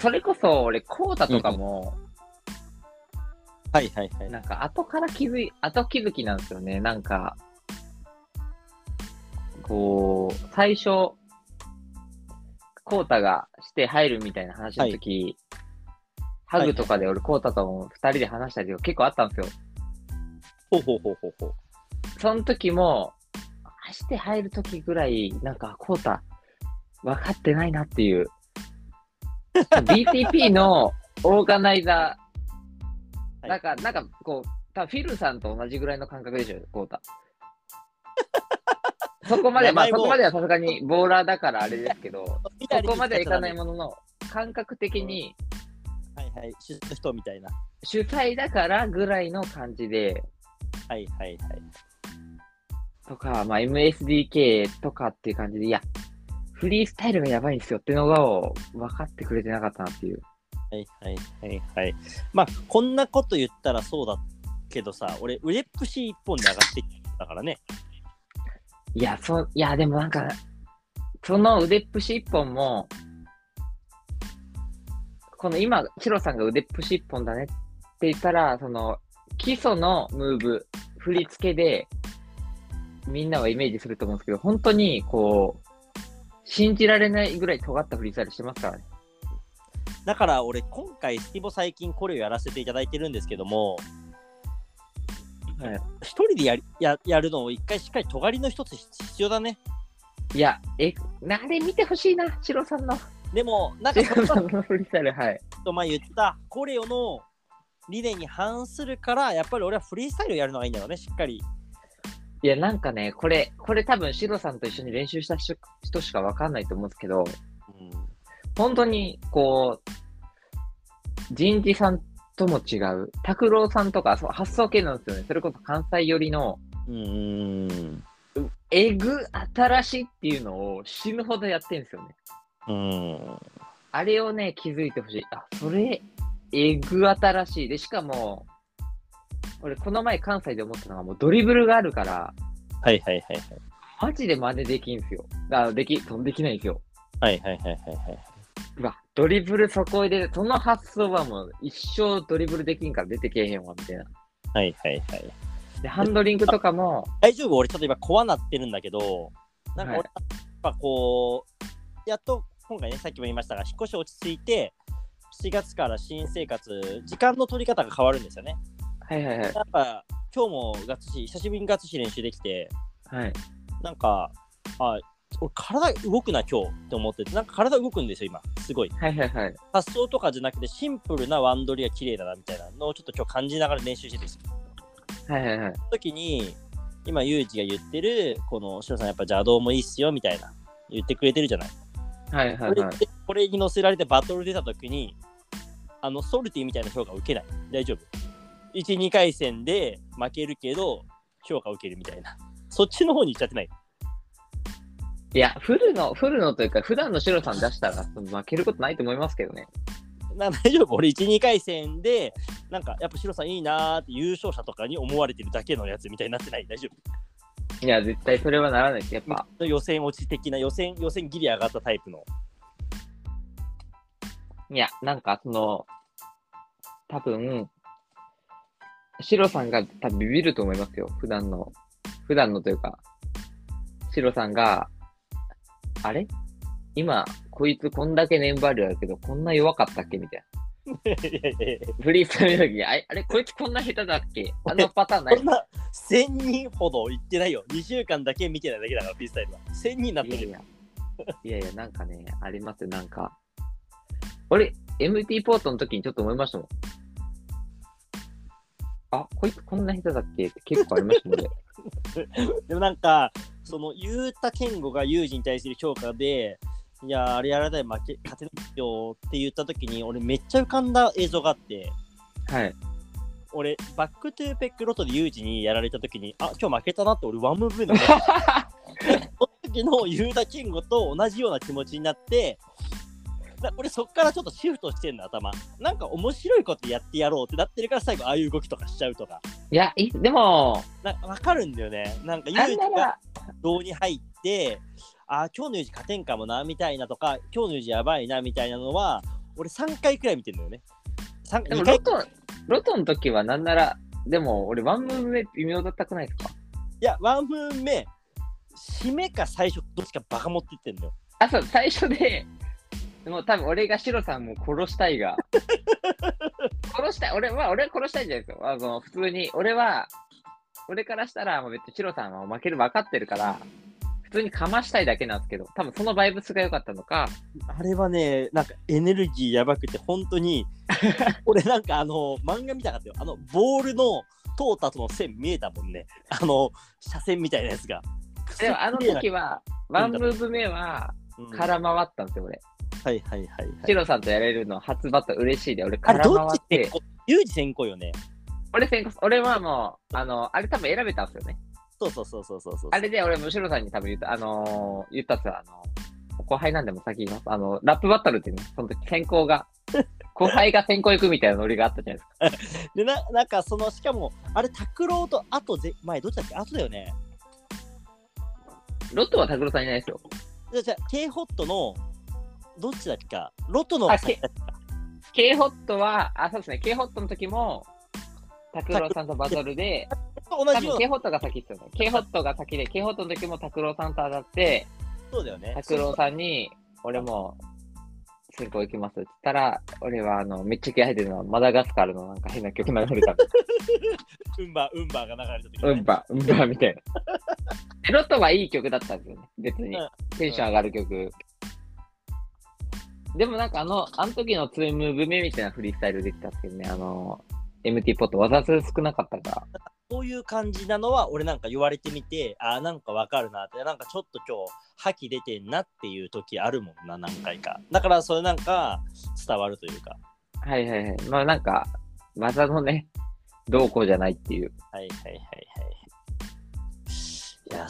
B: それこそ俺、コータとかも、
A: はいはいはい。
B: なんか後から気づい、後気づきなんですよね。なんか、こう、最初、コータがして入るみたいな話の時、ハグとかで俺、コータとも二人で話したりとか結構あったんですよ。
A: ほうほうほうほうほう。
B: その時も、して入る時ぐらい、なんか、コータ、分かってないなっていう。BTP のオーガナイザー、
A: はい
B: なんか、なんか、こう、多分フィルさんと同じぐらいの感覚でしょ、コータ。そこまで、まあそこまではさすがにボーラーだからあれですけど、そこまではいかない
A: も
B: ものの、感覚的に
A: はいはい。主の人みたいな。
B: 主催だからぐらいの感じで、
A: はいはいはい。
B: とか、まあ MSDK とかっていう感じで、いや、フリースタイルがやばいんですよってのが分かってくれてなかったなっていう。
A: はいはいはいはい。まあ、こんなこと言ったらそうだけどさ、俺、腕っぷし一本で上がってきたからね。
B: いや、そう、いや、でもなんか、その腕っぷし一本も、この今、チロさんが腕っぷし一本だねって言ったら、その、基礎のムーブ、振り付けで、みんなはイメージすると思うんですけど、本当に、こう、信じられないぐらい尖ったフリースタイルしてますからね。
A: だから俺、今回、スティボ最近これをやらせていただいてるんですけども、一人でやりややるのを一回しっかり尖りの一つ必要だね。
B: いや、え、あれ見てほしいな、チロさんの。
A: でも、なんか
B: チ
A: その
B: ロさんのフリースタイル、はい。
A: と前言ったコレオの理念に反するから、やっぱり俺はフリースタイルをやるのがいいんだろうね、しっかり。
B: いや、なんかね、これ、これ多分、シロさんと一緒に練習した人人しかわかんないと思うんですけど、
A: うん
B: 本当に、こう、人事さんとも違う、拓郎さんとか、そう発想系なんですよね。それこそ関西寄りの、
A: うーん。
B: えぐ新しいっていうのを死ぬほどやってるんですよね。
A: うん。
B: あれをね、気づいてほしい。あ、それ、えぐ新しい。で、しかも、俺、この前関西で思ったのが、もうドリブルがあるから、
A: はいはいはいはい。
B: マジで真似できんすよ。あ、でき、できないんですよ。
A: はいはいはいはいはい。
B: うわ、ドリブルそこ入れる。その発想はもう一生ドリブルできんから出てけえへんわ、みたいな。
A: はいはいはい。
B: で、ハンドリングとかも、
A: 大丈夫？俺ちょっと今怖なってるんだけど、なんか
B: はい
A: 俺、やっぱこう、やっと今回ね、さっきも言いましたが、引っ越し落ち着いて、4月から新生活、時間の取り方が変わるんですよね。
B: はいはいはい。
A: やっぱ今日もガッツし、久しぶりにガッツし練習できて、
B: はい。
A: なんか、あ、俺体動くな今日って思ってて、なんか体動くんですよ、今。すごい。
B: はいはいはい。
A: 発想とかじゃなくて、シンプルなワンドリが綺麗だなみたいなのをちょっと今日感じながら練習してて、そ
B: はいはいはい。
A: の時に、今、ユージが言ってる、この、シロさんやっぱ邪道もいいっすよみたいな、言ってくれてるじゃない。
B: はいはいはい。
A: これに乗せられてバトル出た時に、あの、ソルティみたいな評価を受けない。大丈夫。1、2回戦で負けるけど、評価を受けるみたいな。そっちの方に行っちゃってない。
B: いや、フルの、フルのというか、普段のシロさん出したら負けることないと思いますけどね。
A: な大丈夫俺1、2回戦で、なんかやっぱシロさんいいなーって優勝者とかに思われてるだけのやつみたいになってない？大丈
B: いや、絶対それはならないです。やっぱ、
A: 夫予選落ち的な予選、予選ギリ上がったタイプの。
B: いや、なんかその、多分、シロさんが多分ビビると思いますよ。普段の、普段のというか、シロさんが、あれ？今、こいつこんだけ粘りあるけど、こんな弱かったっけ？みたいな。フリースタイルの時に、あれ、あれ？こいつこんな下手だっけ？あのパターンない
A: そんな1000人ほど行ってないよ。2週間だけ見てないだけだから、フリースタイルは。1000人になってるよ。
B: いやいや、いやいや、なんかね、ありますよ、なんか。俺、MT ポートの時にちょっと思いましたもん。あ、こいつこんな下手だっけ？って結構ありましたね。
A: でもなんか、その、ゆうたけんごがユージに対する評価で、いや、あれやらない負け、勝てないよって言った時に、俺めっちゃ浮かんだ映像があって、
B: はい。
A: 俺、バックトゥーペックロトでユージにやられた時に、あ、今日負けたなって俺ワンムーブ目で思った 時のユーダ健吾と同じような気持ちになって、だ俺そっからちょっとシフトしてんの頭。なんか面白いことやってやろうってなってるから最後ああいう動きとかしちゃうとか。
B: いや、いでも、
A: なんかわかるんだよね。なんかユ
B: なん
A: ージがに入って、あー今日のユージ勝てんかもなみたいなとか、今日のユージやばいなみたいなのは、俺3回くらい見てんのよね。3
B: でも
A: 2回
B: ロトン、ロトの時はなんなら、でも俺ワンムーン目微妙だったくないですか？
A: いや、ワンムーン目、締めか最初、どっちかバカ持ってってんのよ。
B: あ、そう、最初で、もう多分俺がシロさんも殺したいが、殺したい、俺は、俺は殺したいじゃないですよ。あの普通に、俺は、俺からしたら、もう別にシロさんは負ける分かってるから、普通にかましたいだけなんですけど、多分そのバイブスが良かったのか、
A: あれはね、なんかエネルギーやばくて、本当に、俺なんかあの、漫画見たかったよ。あの、ボールの通った後の線見えたもんね。あの、車線みたいなやつが。
B: でもあの時は、ワンムーブ目は、
A: うん
B: 空回ったんですよ、俺。
A: はいはいはい、はい。
B: シロさんとやれるの初バット嬉しいで、俺
A: あれ、
B: 空
A: ど
B: 回って
A: っち先、行？ユージ先行よね。
B: 俺先行、俺はもう、あの、あれ多分選べたんですよね。
A: そうそうそうそうそうそう。
B: あれで俺もシロさんに多分言った、あのー言ったっすよあの後輩なんでも先言います。あの、ラップバトルってね、その時先行が、後輩が先行行くみたいなノリがあったじゃないですか。
A: でな、なんかその、しかも、あれ、拓郎と後ぜ、前、どっちだっけ？後だよね。
B: ロットは拓郎さんいないですよ。
A: じゃあ K ホットの、どっちだっけか？ロトの
B: あ K- K ホットは、あ、そうですね、K ホットの時も、拓郎さんとバトルで、
A: と同じよう
B: K
A: な。
B: ホットが先ですよね。K ホットが先で、K ホットの時も拓郎さんと当たって、
A: そうだよね。
B: 拓郎さんに、俺も、先行行きますって言ったら、俺はあの、めっちゃ気合入ってるのは、マダガスカルのなんか変な曲流れた。
A: ウンバー、ウンバーが流れた時、
B: うんば、うんばみたいな。えロットはいい曲だったんですよね、別に
A: うん。
B: テンション上がる曲。でもなんかあの、あの時の2ムーブ目みたいなフリースタイルできたんですけどね、あの、MT ポット技数少なかったから。
A: そういう感じなのは、俺なんか言われてみて、あーなんかわかるなって、なんかちょっと今日、覇気出てんなっていう時あるもんな、何回か。だから、それなんか伝わるというか。
B: はいはいはい。まあなんか、技のね、どうこうじゃないっていう。
A: はいはいはいはい。いや、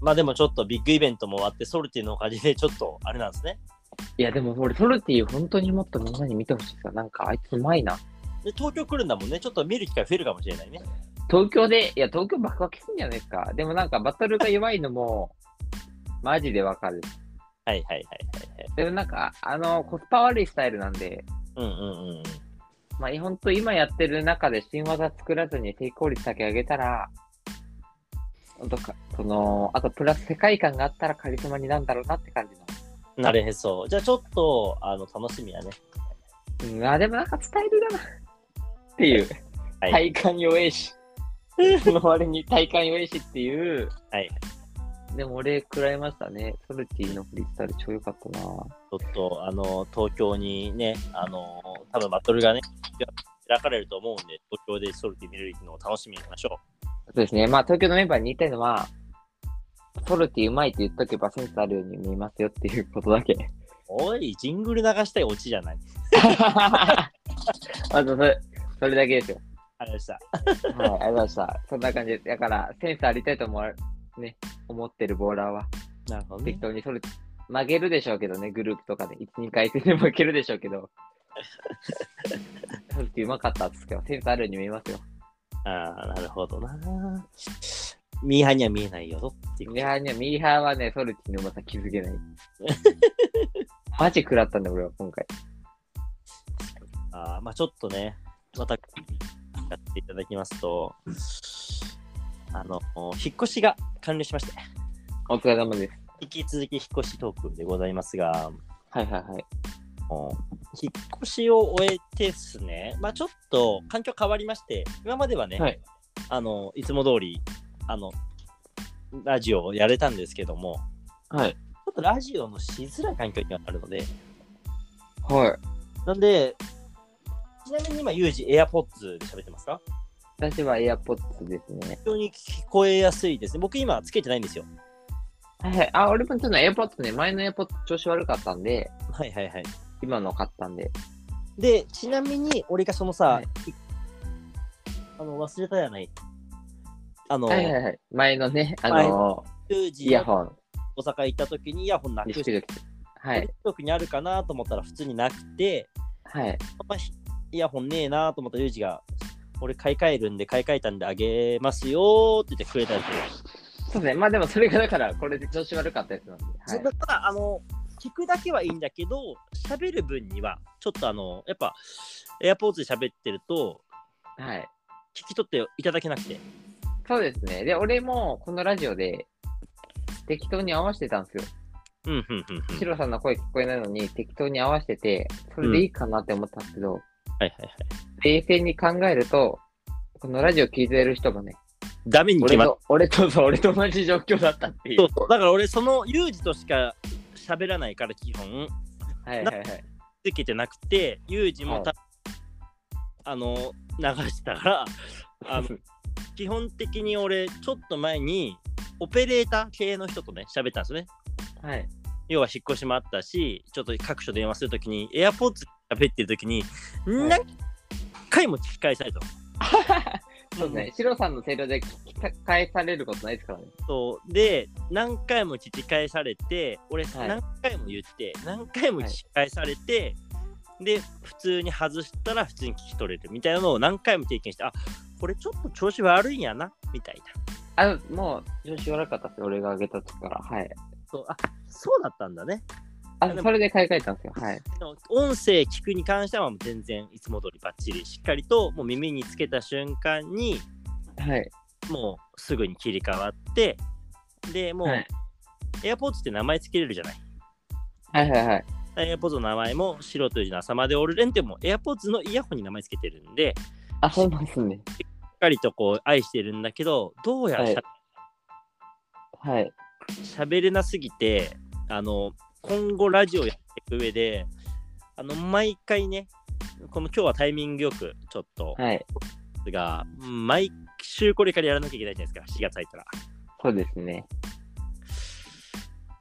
A: まあでもちょっとビッグイベントも終わって、ソルティのおかげでちょっとあれなんですね。
B: いやでも俺、ソルティ本当にもっとみんなに見てほしいですなんかあいつうまいな。
A: で、東京来るんだもんね。ちょっと見る機会増えるかもしれないね。
B: 東京で、いや東京爆破きすんじゃないですか。でもなんかバトルが弱いのも、マジでわかる。
A: はいはいはいはいはい。
B: でもなんか、あの、コスパ悪いスタイルなんで、
A: うんうんうん。
B: まあ、本当今やってる中で新技作らずに成功率だけ上げたら、本当か、その、あとプラス世界観があったらカリスマになんだろうなって感じ
A: なれへそう。じゃあちょっと、あの、楽しみやね。
B: の。うん、あ、でもなんかスタイルだな。っていう。
A: はい
B: 体感弱えし。その割に体感弱えしっていう。
A: はい。
B: でも俺、食らいましたね。ソルティのフリースタイル超良かったな。
A: ちょっと、あの、東京にね、あの、多分バトルがね、開かれると思うんで、東京でソルティ見れるのを楽しみにしましょ
B: そうですね。まあ、東京のメンバーに言いたいのは、ソルティうまいって言っとけばセンスあるように見えますよっていうことだけ。
A: う。おい、ジングル流したいオチじゃない。
B: まずそれ、それだけですよ。
A: ありました。
B: はい、ありがとうございました。そんな感じです。だから、センスありたいと思わ、ね、思ってるボーラーは、
A: なるほど
B: 適当にそれ、曲げるでしょうけどね、グループとかで。1、2回戦で負けるでしょうけど。ソルティうまかったっすけど、センスあるように見えますよ。
A: ああ、なるほどな。ミーハーには見えないよっていう。
B: ミーハーには、ミーハーはね、ソルティのうまさ気づけない。マジ食らったんだ、俺は今回。
A: あーまあちょっとね、またやっていただきますと、あの、引っ越しが完了しまして、
B: お疲れ様です。
A: 引き続き引っ越しトークでございますが、
B: はいはいはい。
A: もう引っ越しを終えてですね、まあちょっと環境変わりまして、今まではね、
B: はい
A: あの、いつも通り、あの、ラジオをやれたんですけども、
B: はい。
A: ちょっとラジオのしづらい環境にはなるので、
B: はい。
A: なんで、ちなみに今、ユージ、AirPods で喋ってますか？
B: 私は AirPods ですね。
A: 非常に聞こえやすいですね。僕今つけてないんですよ。
B: はいはい。あ、俺もちょっと AirPods ね、前の AirPods 調子悪かったんで、
A: はいはいはい。
B: 今の買ったんで。
A: で、ちなみに俺がそのさ、
B: はい
A: あの忘れたじゃない。あの、
B: はいはいはい。前のね、あの
A: ユージ
B: イヤホン。
A: 大阪行った時にイヤホンなくして、
B: はい。
A: 特にあるかなと思ったら普通になくて、
B: はい。
A: イヤホンねえなと思ったらユージが、俺買い替えるんで買い替えたんであげますよーって言ってくれたりとか。
B: そうですね。まあでもそれがだから、これで調子悪かったやつなんで。はい
A: だ。から、あの、聞くだけはいいんだけど、喋る分には、ちょっとあの、やっぱ、エアポーツで喋ってると、
B: はい。
A: 聞き取っていただけなくて。
B: そうですね。で、俺もこのラジオで適当に合わせてたんですよ。
A: うん、うん、うん、うん。
B: シロさんの声聞こえないのに適当に合わせてて、それでいいかなって思ったんですけど、
A: はいはいはい。
B: 冷静に考えると、このラジオ聞いてる人もね、
A: ダメに決まっ
B: 俺と、俺と、そう俺と同じ状況だったっていう。
A: そうそうだから俺、そのユージとしか喋らないから、基本、
B: はいはいはい。
A: つけてなくて、ユージもた、あの、流してたから、あの 基本的に俺、ちょっと前に、オペレーター系の人とね、喋ったんですよね。
B: はい。
A: 要は引っ越しもあったし、ちょっと各所電話するときに、エアポッツ喋ってるときに、何回も聞き返されたの。
B: そうですね。シロさんの声量で聞き返されることないですからね。
A: そうで、何回も聞き返されて、俺、
B: はい
A: 何回も言って、何回も聞き返されて、で、普通に外したら普通に聞き取れるみたいなのを何回も経験して、あこれちょっと調子悪いんやな、みたいな。
B: あ、もう調子悪かったですよ。俺があげた時から。はい。
A: そうあそうだったんだね。
B: あそれで買い替えたんですよ。はい。
A: 音声聞くに関してはもう全然いつも通りバッチリしっかりともう耳につけた瞬間に
B: はい。
A: もうすぐに切り替わってでもう、
B: はい。
A: AirPods って名前つけれるじゃない。
B: はいはいはい。
A: AirPods の名前も白という字の朝までオルレンっても AirPods のイヤホンに名前つけてるんでし
B: あ、そうなんですね。
A: っかりとこう愛してるんだけどどうやらしゃ
B: はい。
A: 喋、れなすぎてあの今後ラジオやっていく上であの毎回ねこの今日はタイミングよくちょっと
B: はい。
A: が、毎週これからやらなきゃいけないじゃないですか、4月入ったら。
B: そうですね。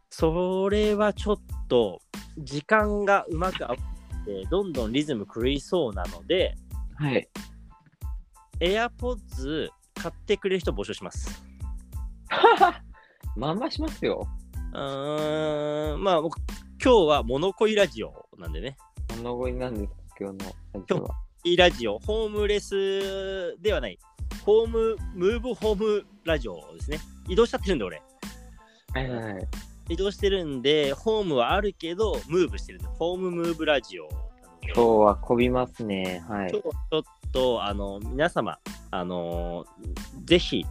A: それはちょっと、時間がうまく合わせて、どんどんリズム狂いそうなので、
B: はい。
A: AirPods 買ってくれる人募集します。
B: まんましますよ。
A: うーん、まあ、僕今日はモノコイラジオなんでね。
B: 物乞いなんです、今日のラジオは。
A: いいラジオ、ホームレスではない、ホーム、ムーブホームラジオですね。移動しちゃってるんで、俺。
B: はいはいはい。
A: 移動してるんで、ホームはあるけど、ムーブしてるんで、ホームムーブラジオ。
B: 今日はこびますね。はい。
A: 今日はちょっと、あの、皆様、あのぜひ、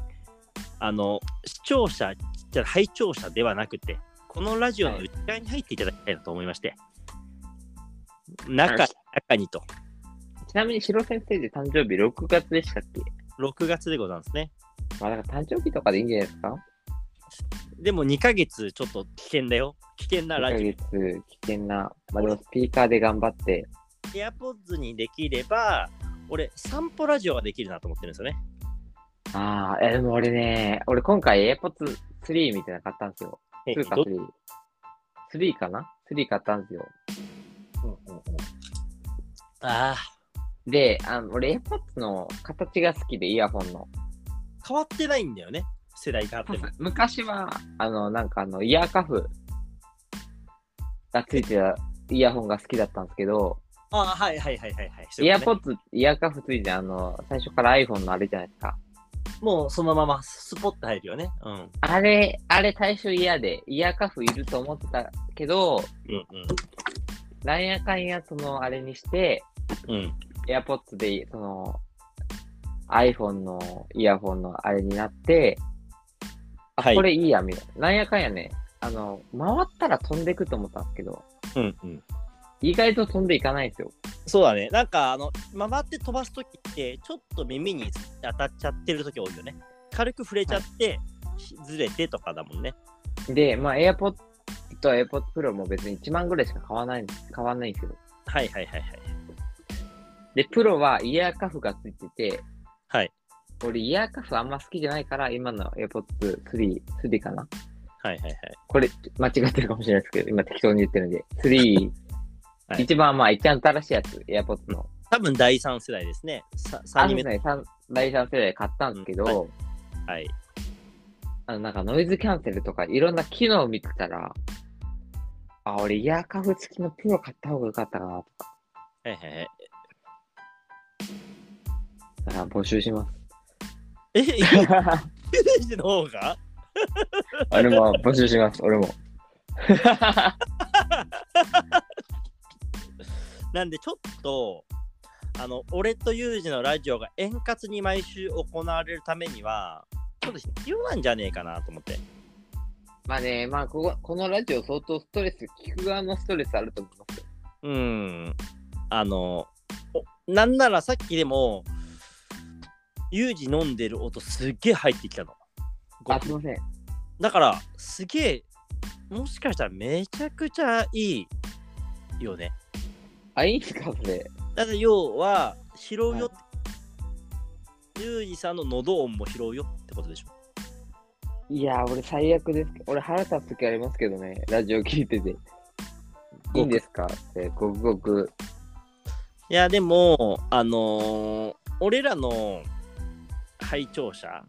A: あの、視聴者、じゃ拝聴者ではなくて、このラジオの内側に入っていただきたいなと思いまして、中、
B: はい
A: 中にと、
B: ちなみに、白先生で誕生日6月でしたっけ
A: ？6月でございますね。
B: まあ、だから誕生日とかでいいんじゃないですか？
A: でも2ヶ月ちょっと危険だよ。危険な
B: ?2 ヶ
A: ラジ
B: 月、危険な。まあ、でもスピーカーで頑張って。
A: オ。AirPods にできれば、俺、散歩ラジオができるなと思ってるんですよね。
B: ああ、え、でも俺ね、俺今回 AirPods 3みたいなの買ったんですよ。2か
A: ど
B: 3。3かな ?3 買ったんですよ。
A: ああ、
B: で、あの俺 AirPods の形が好きで、イヤホンの。
A: 変わってないんだよね。世代があっても。
B: 昔は、あの、なんかあの、イヤーカフがついてたイヤホンが好きだったんですけど、
A: ああ、はいはいはいはいはい。
B: イヤーポ
A: ッ
B: ッツ、イヤーカフついて、あの、最初から iPhone のあれじゃないですか。
A: もうそのままスポッと入るよね。うん。
B: あれ、あれ最初嫌で、イヤーカフいると思ってたけど、
A: うん
B: なんやかんやそのあれにして、
A: うん。うん。
B: AirPods で、その、iPhone のイヤホンのあれになって、あ、
A: はい
B: これいいや、みたいな。なんやかんやね、あの、回ったら飛んでくと思ったんですけど、
A: うんうん。
B: 意外と飛んでいかないんですよ。
A: そうだね。なんか、あの、回って飛ばすときって、ちょっと耳に当たっちゃってるとき多いよね。軽く触れちゃって、ずれてとかだもんね。
B: で、まあ、AirPods と AirPods Pro も別に1万ぐらいしか買わない、買わないんですよ。
A: はいはいはいはい。
B: で、プロはイヤーカフがついてて、
A: はい。
B: 俺イヤーカフあんま好きじゃないから、今の AirPods 3、3かな
A: はいはいはい。
B: これ間違ってるかもしれないですけど、今適当に言ってるんで、3、
A: はい
B: 一番まあ、一番新しいやつ、AirPods の。
A: 多分第3世代ですね。さ3人目。
B: 第3世代買ったんですけど、
A: はい。
B: あのなんかノイズキャンセルとかいろんな機能を見てたら、あ、俺イヤーカフ付きのプロ買った方がよかったかなとか、
A: はいはいはい。
B: だから募集します。
A: え、イメの方が？
B: 俺も募集します、俺も。
A: なんでちょっと、あの、俺とユージのラジオが円滑に毎週行われるためには、ちょっと必要なんじゃねえかなと思って。
B: まあね、まあここ、このラジオ相当ストレス、聞く側のストレスあると思いますよ。
A: うん。あの、おなんならさっきでも、ユージ飲んでる音すっげえ入ってきたの。
B: あ、すいません。
A: だから、すげえ、もしかしたらめちゃくちゃいいよね。
B: あ、いいんすか、それ。
A: だって要は、拾うよって、ユージさんの喉音も拾うよってことでしょ。
B: いやー、俺最悪です俺腹立つ時ありますけどね、ラジオ聞いてて。いいんですか？って、ごくごく。
A: いや、でも、あのー俺らの拝聴者、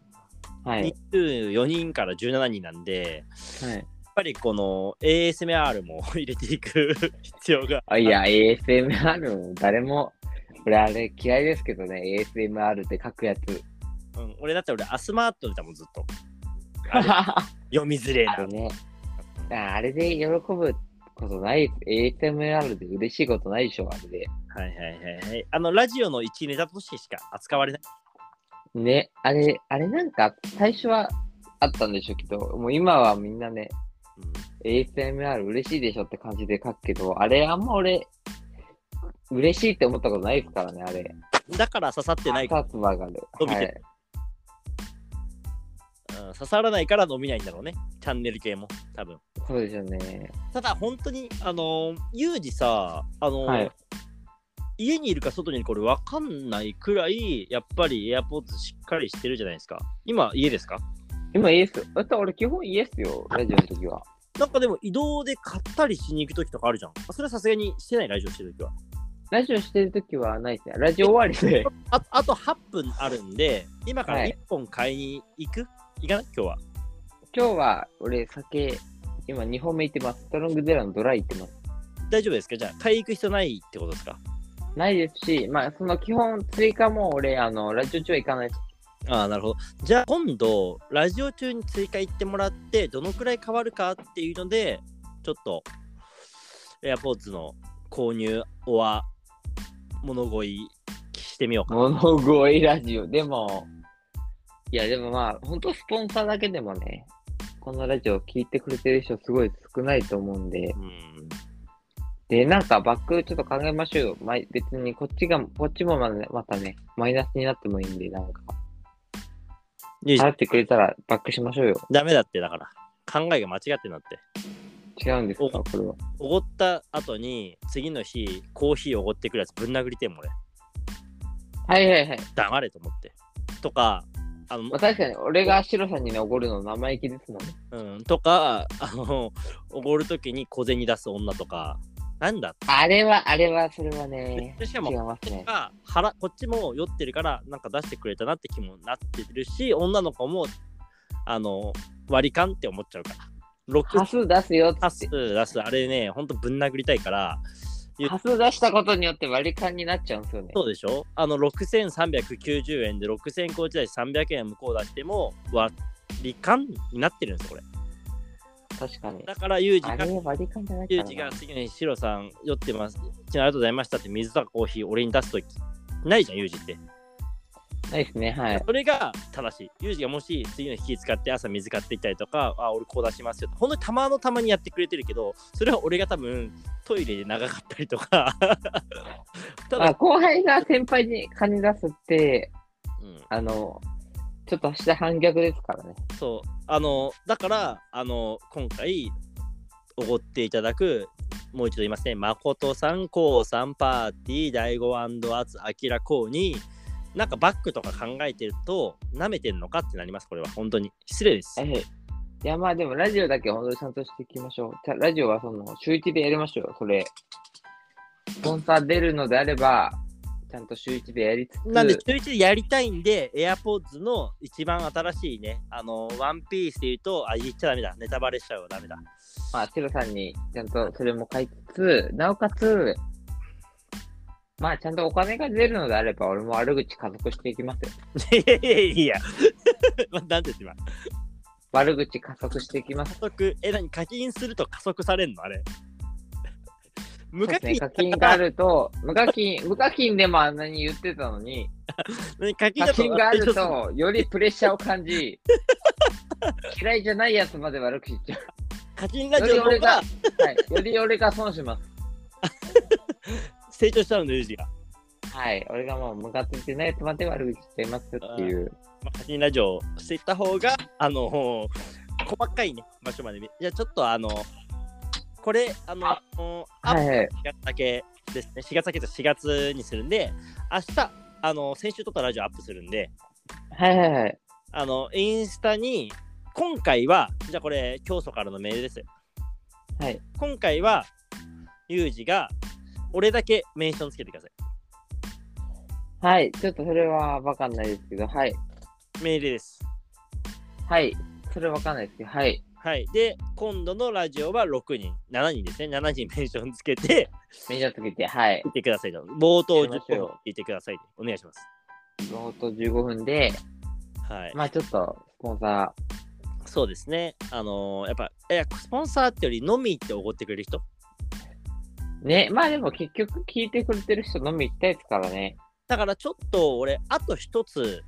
B: はい。
A: 24人から17人なんで、
B: はい。
A: やっぱりこの ASMR も入れていく必要が
B: あいや、ASMR も誰も、俺あれ嫌いですけどね、ASMR って書くやつ。
A: うん、俺だって俺アスマートだもんずっと あれ読みづれえな
B: ね。ああれで喜ぶことない。ASMR で嬉しいことないでしょ、あれで。
A: はいはいはいはいあのラジオの一ネタとしてしか扱われない
B: ね、あれ、あれなんか最初はあったんでしょうけど、もう今はみんなね、ASMR 嬉しいでしょって感じで書くけど、あれあんま俺、嬉しいって思ったことないですからね、あれ。
A: うん、だから刺さってない、
B: 立つ場がある。
A: 伸びて。うん、刺さらないから伸びないんだろうねチャンネル系も多分
B: そうですよね。
A: ただ本当にあのーユージさあのー
B: はい。
A: 家にいるか外にいるか俺分かんないくらいやっぱり AirPods しっかりしてるじゃないですか今家ですか？
B: 今イエス。だって俺基本イエスよ、ラジオの時は。
A: なんかでも移動で買ったりしに行く時とかあるじゃんそれはさすがにしてないラジオしてる時は
B: ラジオしてる時はないですね。ラジオ終わりで。
A: ああと8分あるんで今から
B: はい
A: 1本買いに行く、行かない？今日は
B: 今日は俺酒、今2本目行ってます。ストロングゼロのドライ行ってます。
A: 大丈夫ですか？じゃあ買い行く必要ないってことですか？
B: ないですし、まあその基本追加も俺、あの、ラジオ中は行かない。
A: ああなるほど。じゃあ今度ラジオ中に追加行ってもらってどのくらい変わるかっていうのでちょっと AirPods の購入は物乞いしてみようか
B: 物乞いラジオ？でも、いやでもまあ、本当スポンサーだけでもね、このラジオ聞いてくれてる人すごい少ないと思うんで、
A: うん。
B: で、なんかバックちょっと考えましょうよ。ま、別にこっちが、こっちもま,、ね、またね、マイナスになってもいいんで、なんか、
A: ユージ
B: 払ってくれたらバックしましょうよ。
A: ダメだってだから考えが間違ってんなって
B: 違うんですか
A: お
B: これは。
A: おごった後に次の日コーヒーおごってくるやつぶん殴りてんもん俺
B: はいはいはい。
A: 黙れと思ってとかあの
B: まあ、確かに、俺がシロさんにね、おごるの生意気ですもんね。
A: うん、とか、あの、おごるときに小銭出す女とか、なんだ？
B: あれは、あれは、それはね、
A: でしかも
B: ね。
A: が腹こっちも酔ってるから、なんか出してくれたなって気もなってるし、女の子も、あの、割り勘って思っちゃうから。6
B: 端数出すよっ
A: パス
B: つって。
A: 出す、あれね、ほんとぶん殴りたいから、
B: 端数出したことによって割り勘になっちゃうんですよね。
A: そうでしょ？あの、6390円で6000個内だし300円向こう出しても割り勘になってるんですよ、これ。
B: 確かに。
A: だから、ユージがユ。ージが次の日、シロさん酔ってます。ありがとうございましたって水とかコーヒー俺に出すときないじゃん、ユージって。
B: ないですね、はい。
A: それが正しい。ユージがもし次の日気使って朝水買っていったりとか、あ、俺こう出しますよ。本当にたまのたまにやってくれてるけど、それは俺が多分トイレで長かったりとか。た
B: まあ、
A: だ、
B: 後輩が先輩に金出すって、
A: うん、
B: あの、ちょっとした反逆ですからね。
A: そう。あの、だから、あの、今回、おごっていただく、もう一度言いますね、誠さん、こうさん、パーティー、第五アツ、アキラ、こうに、なんかバックとか考えてると、舐めてんのかってなります、これは。本当に。失礼です。
B: えいや、まあでも、ラジオだけ本当にちゃんとしていきましょう。ラジオはその、週一でやりましょうよ、それ。スポンサー出るのであれば、ちゃんと週1でやりつつ、
A: なんで、週一でやりたいんで、AirPods の一番新しいね、あの、ワンピースで言うと、あ、言っちゃダメだ。ネタバレしちゃうよ、ダメだ。
B: まあ、シロさんにちゃんとそれも書いつつ、なおかつ、まあ、ちゃんとお金が出るのであれば、俺も悪口加速していきますよ。
A: いやいやいやいや。なんで今、
B: 悪口加速していきます
A: 加。速、え、何課金すると加速されんのあれ。無課金
B: ね、課金があると、無課金、無課金でもあんなに言ってたのに、
A: 何課金
B: 課金があると、よりプレッシャーを感じ、嫌いじゃないやつまで悪く言っちゃ
A: 課金ラ
B: う。
A: ジオ
B: より俺が、はい、より俺が損します。
A: 成長しちゃうの、ユージが。
B: はい、俺がもうムカついてないやつまで悪口してますっていう。
A: まあ、課金ラジオをしていった方が、あの細かいね、場所まで見。じゃあちょっとあの、これ、あの、
B: あ
A: アップ
B: はいはい。
A: 4月だけですね。4月だけと4月にするんで、明日、あの、先週撮ったラジオアップするんで、
B: はいはいはい。
A: あの、インスタに、今回は、じゃあこれ、教祖からのメールです。
B: はい。
A: 今回は、ユージが、俺だけメンションつけてください。
B: はい、ちょっとそれはわかんないですけど、はい。
A: メールです。
B: はい。それわかんないですけど、はい。
A: はい。で、今度のラジオは6人、7人ですね。7人メンションつけて、
B: メジャーつけて、はい。
A: 見てくださいと。冒頭10
B: やりましょう
A: 分聞いてください。お願いします。
B: ノート15分で、
A: はい。
B: まあちょっと、スポンサ
A: そうですね。あのーやっぱ、いや、スポンサーってより飲みっておごってくれる人
B: ー。ね、まあでも結局聞いてくれてる人飲み行ったやつからね。
A: だからちょっと俺、あと一つ、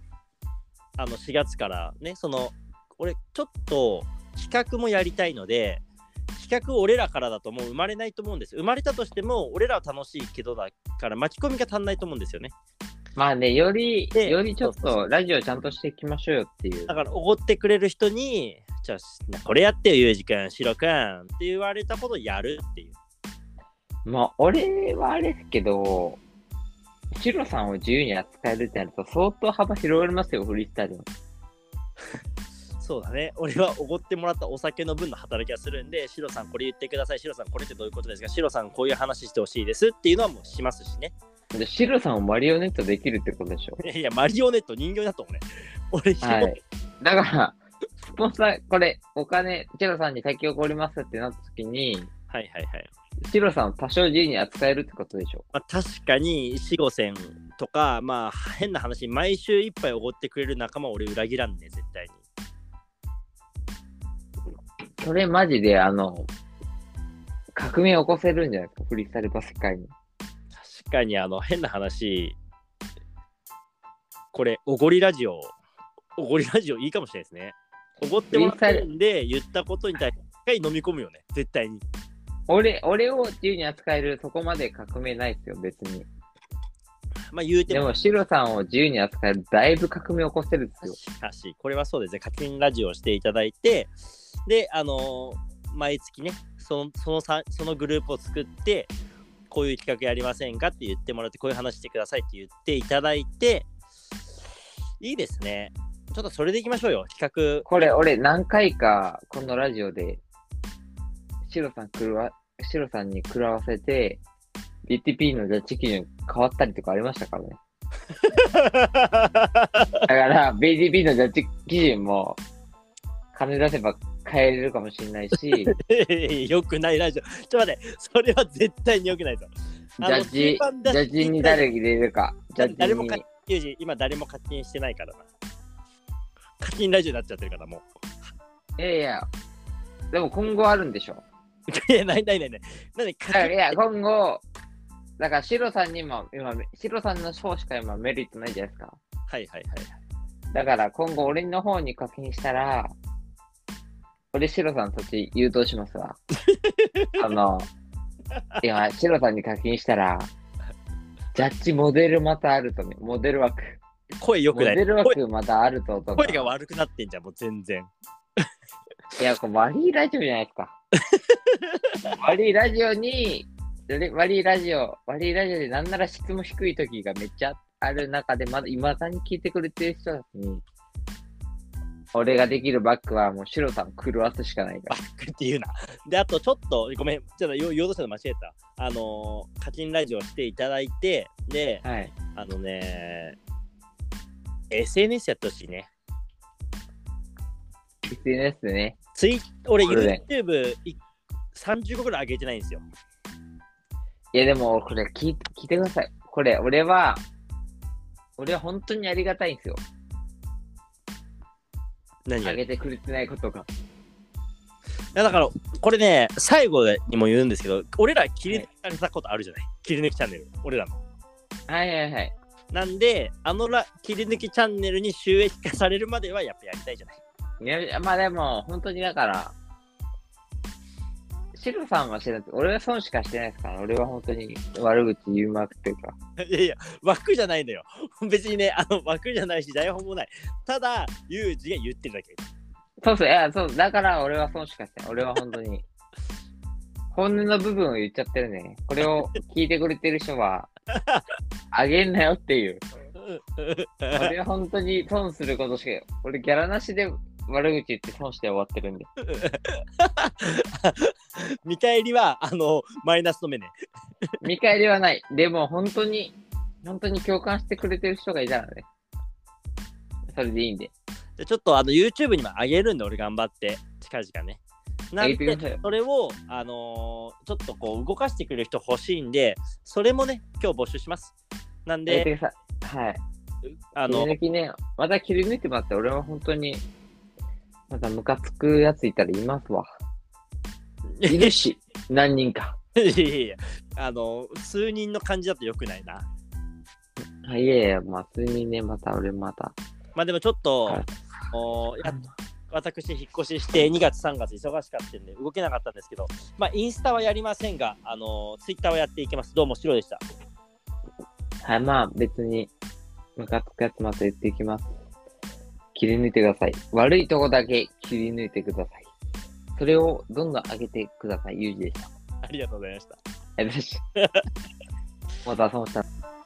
A: あの4月からね、その、俺、ちょっと企画もやりたいので、企画俺らからだともう生まれないと思うんですよ。生まれたとしても、俺らは楽しいけどだから巻き込みが足んないと思うんですよね。
B: まあね、より、
A: で
B: よりちょっとラジオちゃんとしていきましょうよっていう
A: だ。から、おごってくれる人に、じゃあ、これやってよ、ゆうじくん、しろくんって言われたことをやるっていう。
B: まあ俺はあれですけど、シロさんを自由に扱えるってなると相当幅広がりますよ、フリースタイルの。
A: そうだね。俺はおごってもらったお酒の分の働きはするんで、シロさんこれ言ってください。シロさんこれってどういうことですか？シロさんこういう話してほしいですっていうのはもうしますしね。
B: でシロさんをマリオネットできるってことでしょ？
A: いや、マリオネット人形だと思うね。俺、紐
B: はい。だから、スポンサー、これ、お金、シロさんに先送りますってなった時に、
A: はいはいはい。
B: シロさんを多少自由に扱えるってことでしょ？
A: まあ、確かに、四五千とか、まあ、変な話、毎週一杯おごってくれる仲間を俺裏切らんね、絶対に。
B: それマジで、あの、革命起こせるんじゃないですか、フリースタイルバスケ界に。
A: 確かに、あの、変な話、これ、おごりラジオ、おごりラジオいいかもしれないですね。おごってもらってるんで、言ったことに対して、一回飲み込むよね、絶対に。
B: 俺、俺を自由に扱える、そこまで革命ないですよ、別に。
A: まあ、言うても、
B: でも、シロさんを自由に扱える、だいぶ革命起こせるんですよ。
A: しかし、これはそうですね、課金ラジオをしていただいて、で、あのー毎月ね、そのそのさそのグループを作って、こういう企画やりませんかって言ってもらって、こういう話してくださいって言っていただいて、いいですね。ちょっとそれでいきましょうよ、企画。
B: これ、俺、何回か、このラジオで、シロさん来るわ、シロさんに食らわせて、BTP のジャッジ基準変わったりとかありましたからね。だから、BTP のジャッジ基準も、金出せば変えれるかもしれないし、ジ
A: よくないラジオ。ちょっと待って、それは絶対によくないぞ。あの
B: ャッジ、ジャッジに誰入れるか、ジャッジに
A: 誰も課。金、今誰も課金してないからな。課金ラジオになっちゃってるから、もう。
B: いやいや、でも今後あるんでしょ。
A: いや、ないないないない。なんで課金
B: だからいや、今後、だから、シロさんにも、今、シロさんの方しか今メリットないじゃないですか。
A: はいはいはい。
B: だから今後俺の方に課金したら、俺シロさんそっち誘導しますわ。あの、今、シロさんに課金したら、ジャッジモデルまたあるとね、モデル枠。モ
A: 声よくない？
B: デル
A: 声
B: 枠またあるととか。
A: 声が悪くなってんじゃん、もう全然。
B: いや、これワリーラジオじゃないですか。ワリーラジオに、ワリーラジオ、ワリーラジオでなんなら質も低い時がめっちゃある中で、まだ未だに聞いてくれてる人たちに、俺ができるバックはもう白さん狂わすしかないか
A: バックっていうな。で、あとちょっと、ごめん、ちょっと言おうとしたの間違えた。あのー、課金ラジオしていただいて、で、
B: ら。はい。
A: あのね、SNS やってほしいね。
B: SNS でね。
A: ツイ俺、YouTube い30個ぐらい上げてないんですよ。
B: いやでも、これ聞い聞いてください。これ、俺は、俺は本当にありがたいんですよ。
A: 何や
B: あげてくれてないことが。
A: いやだから、これね、最後にも言うんですけど、俺ら切り抜かれたことあるじゃない、切り抜きチャンネル、俺らの。
B: はいはいはい。
A: なんで、あのら切り抜きチャンネルに収益化されるまではやっぱやりたいじゃない？
B: いや、まあでも、本当にだから、シロさんはしてない。俺は損しかしてないですから、俺は本当に悪口言うまくっていうか。
A: いやいや、枠じゃないんだよ。別にね、あの枠じゃないし、台本もない。ただ、ユージが言ってるだけ。
B: そうそう、いや、そう、だから俺は損しかしてない。俺は本当に。本音の部分を言っちゃってるね。これを聞いてくれてる人は、あげんなよっていう。俺は本当に損することしか、俺ギャラなしで悪口言って損して終わってるんで。
A: 見返りは、あの、マイナスの目ね。
B: 見返りはない。でも本当に、本当に共感してくれてる人がいたらね。それでいいんで。
A: でちょっとあの YouTube にも上げるんで、俺頑張って、近々ね。なんで
B: 上げてくださいよ、
A: それを、あのーちょっとこう動かしてくれる人欲しいんで、それもね、今日募集します。なんで。
B: はい。
A: あの
B: 切り、抜きね、また切り抜いてもらって、俺は本当に、またムカつくやついたらいますわ。いるし、何人か。
A: いやいやあの、数人の感じだとよくないな。
B: あいやいや、まあ、普通にね、また俺また。
A: まあでもちょっと、
B: はい
A: おや私、引っ越しして2月、3月忙しかったんで動けなかったんですけど、まあインスタはやりませんが、あの、ツイッターはやっていきます。どうも、シロでした。
B: はい、まあ別に、ムカつくやつまた言っていきます。切り抜いてください。悪いとこだけ切り抜いてください。それをどんどん上げてください。ゆうじでした。
A: ありがとうございました。
B: ありがとうございました。また損した。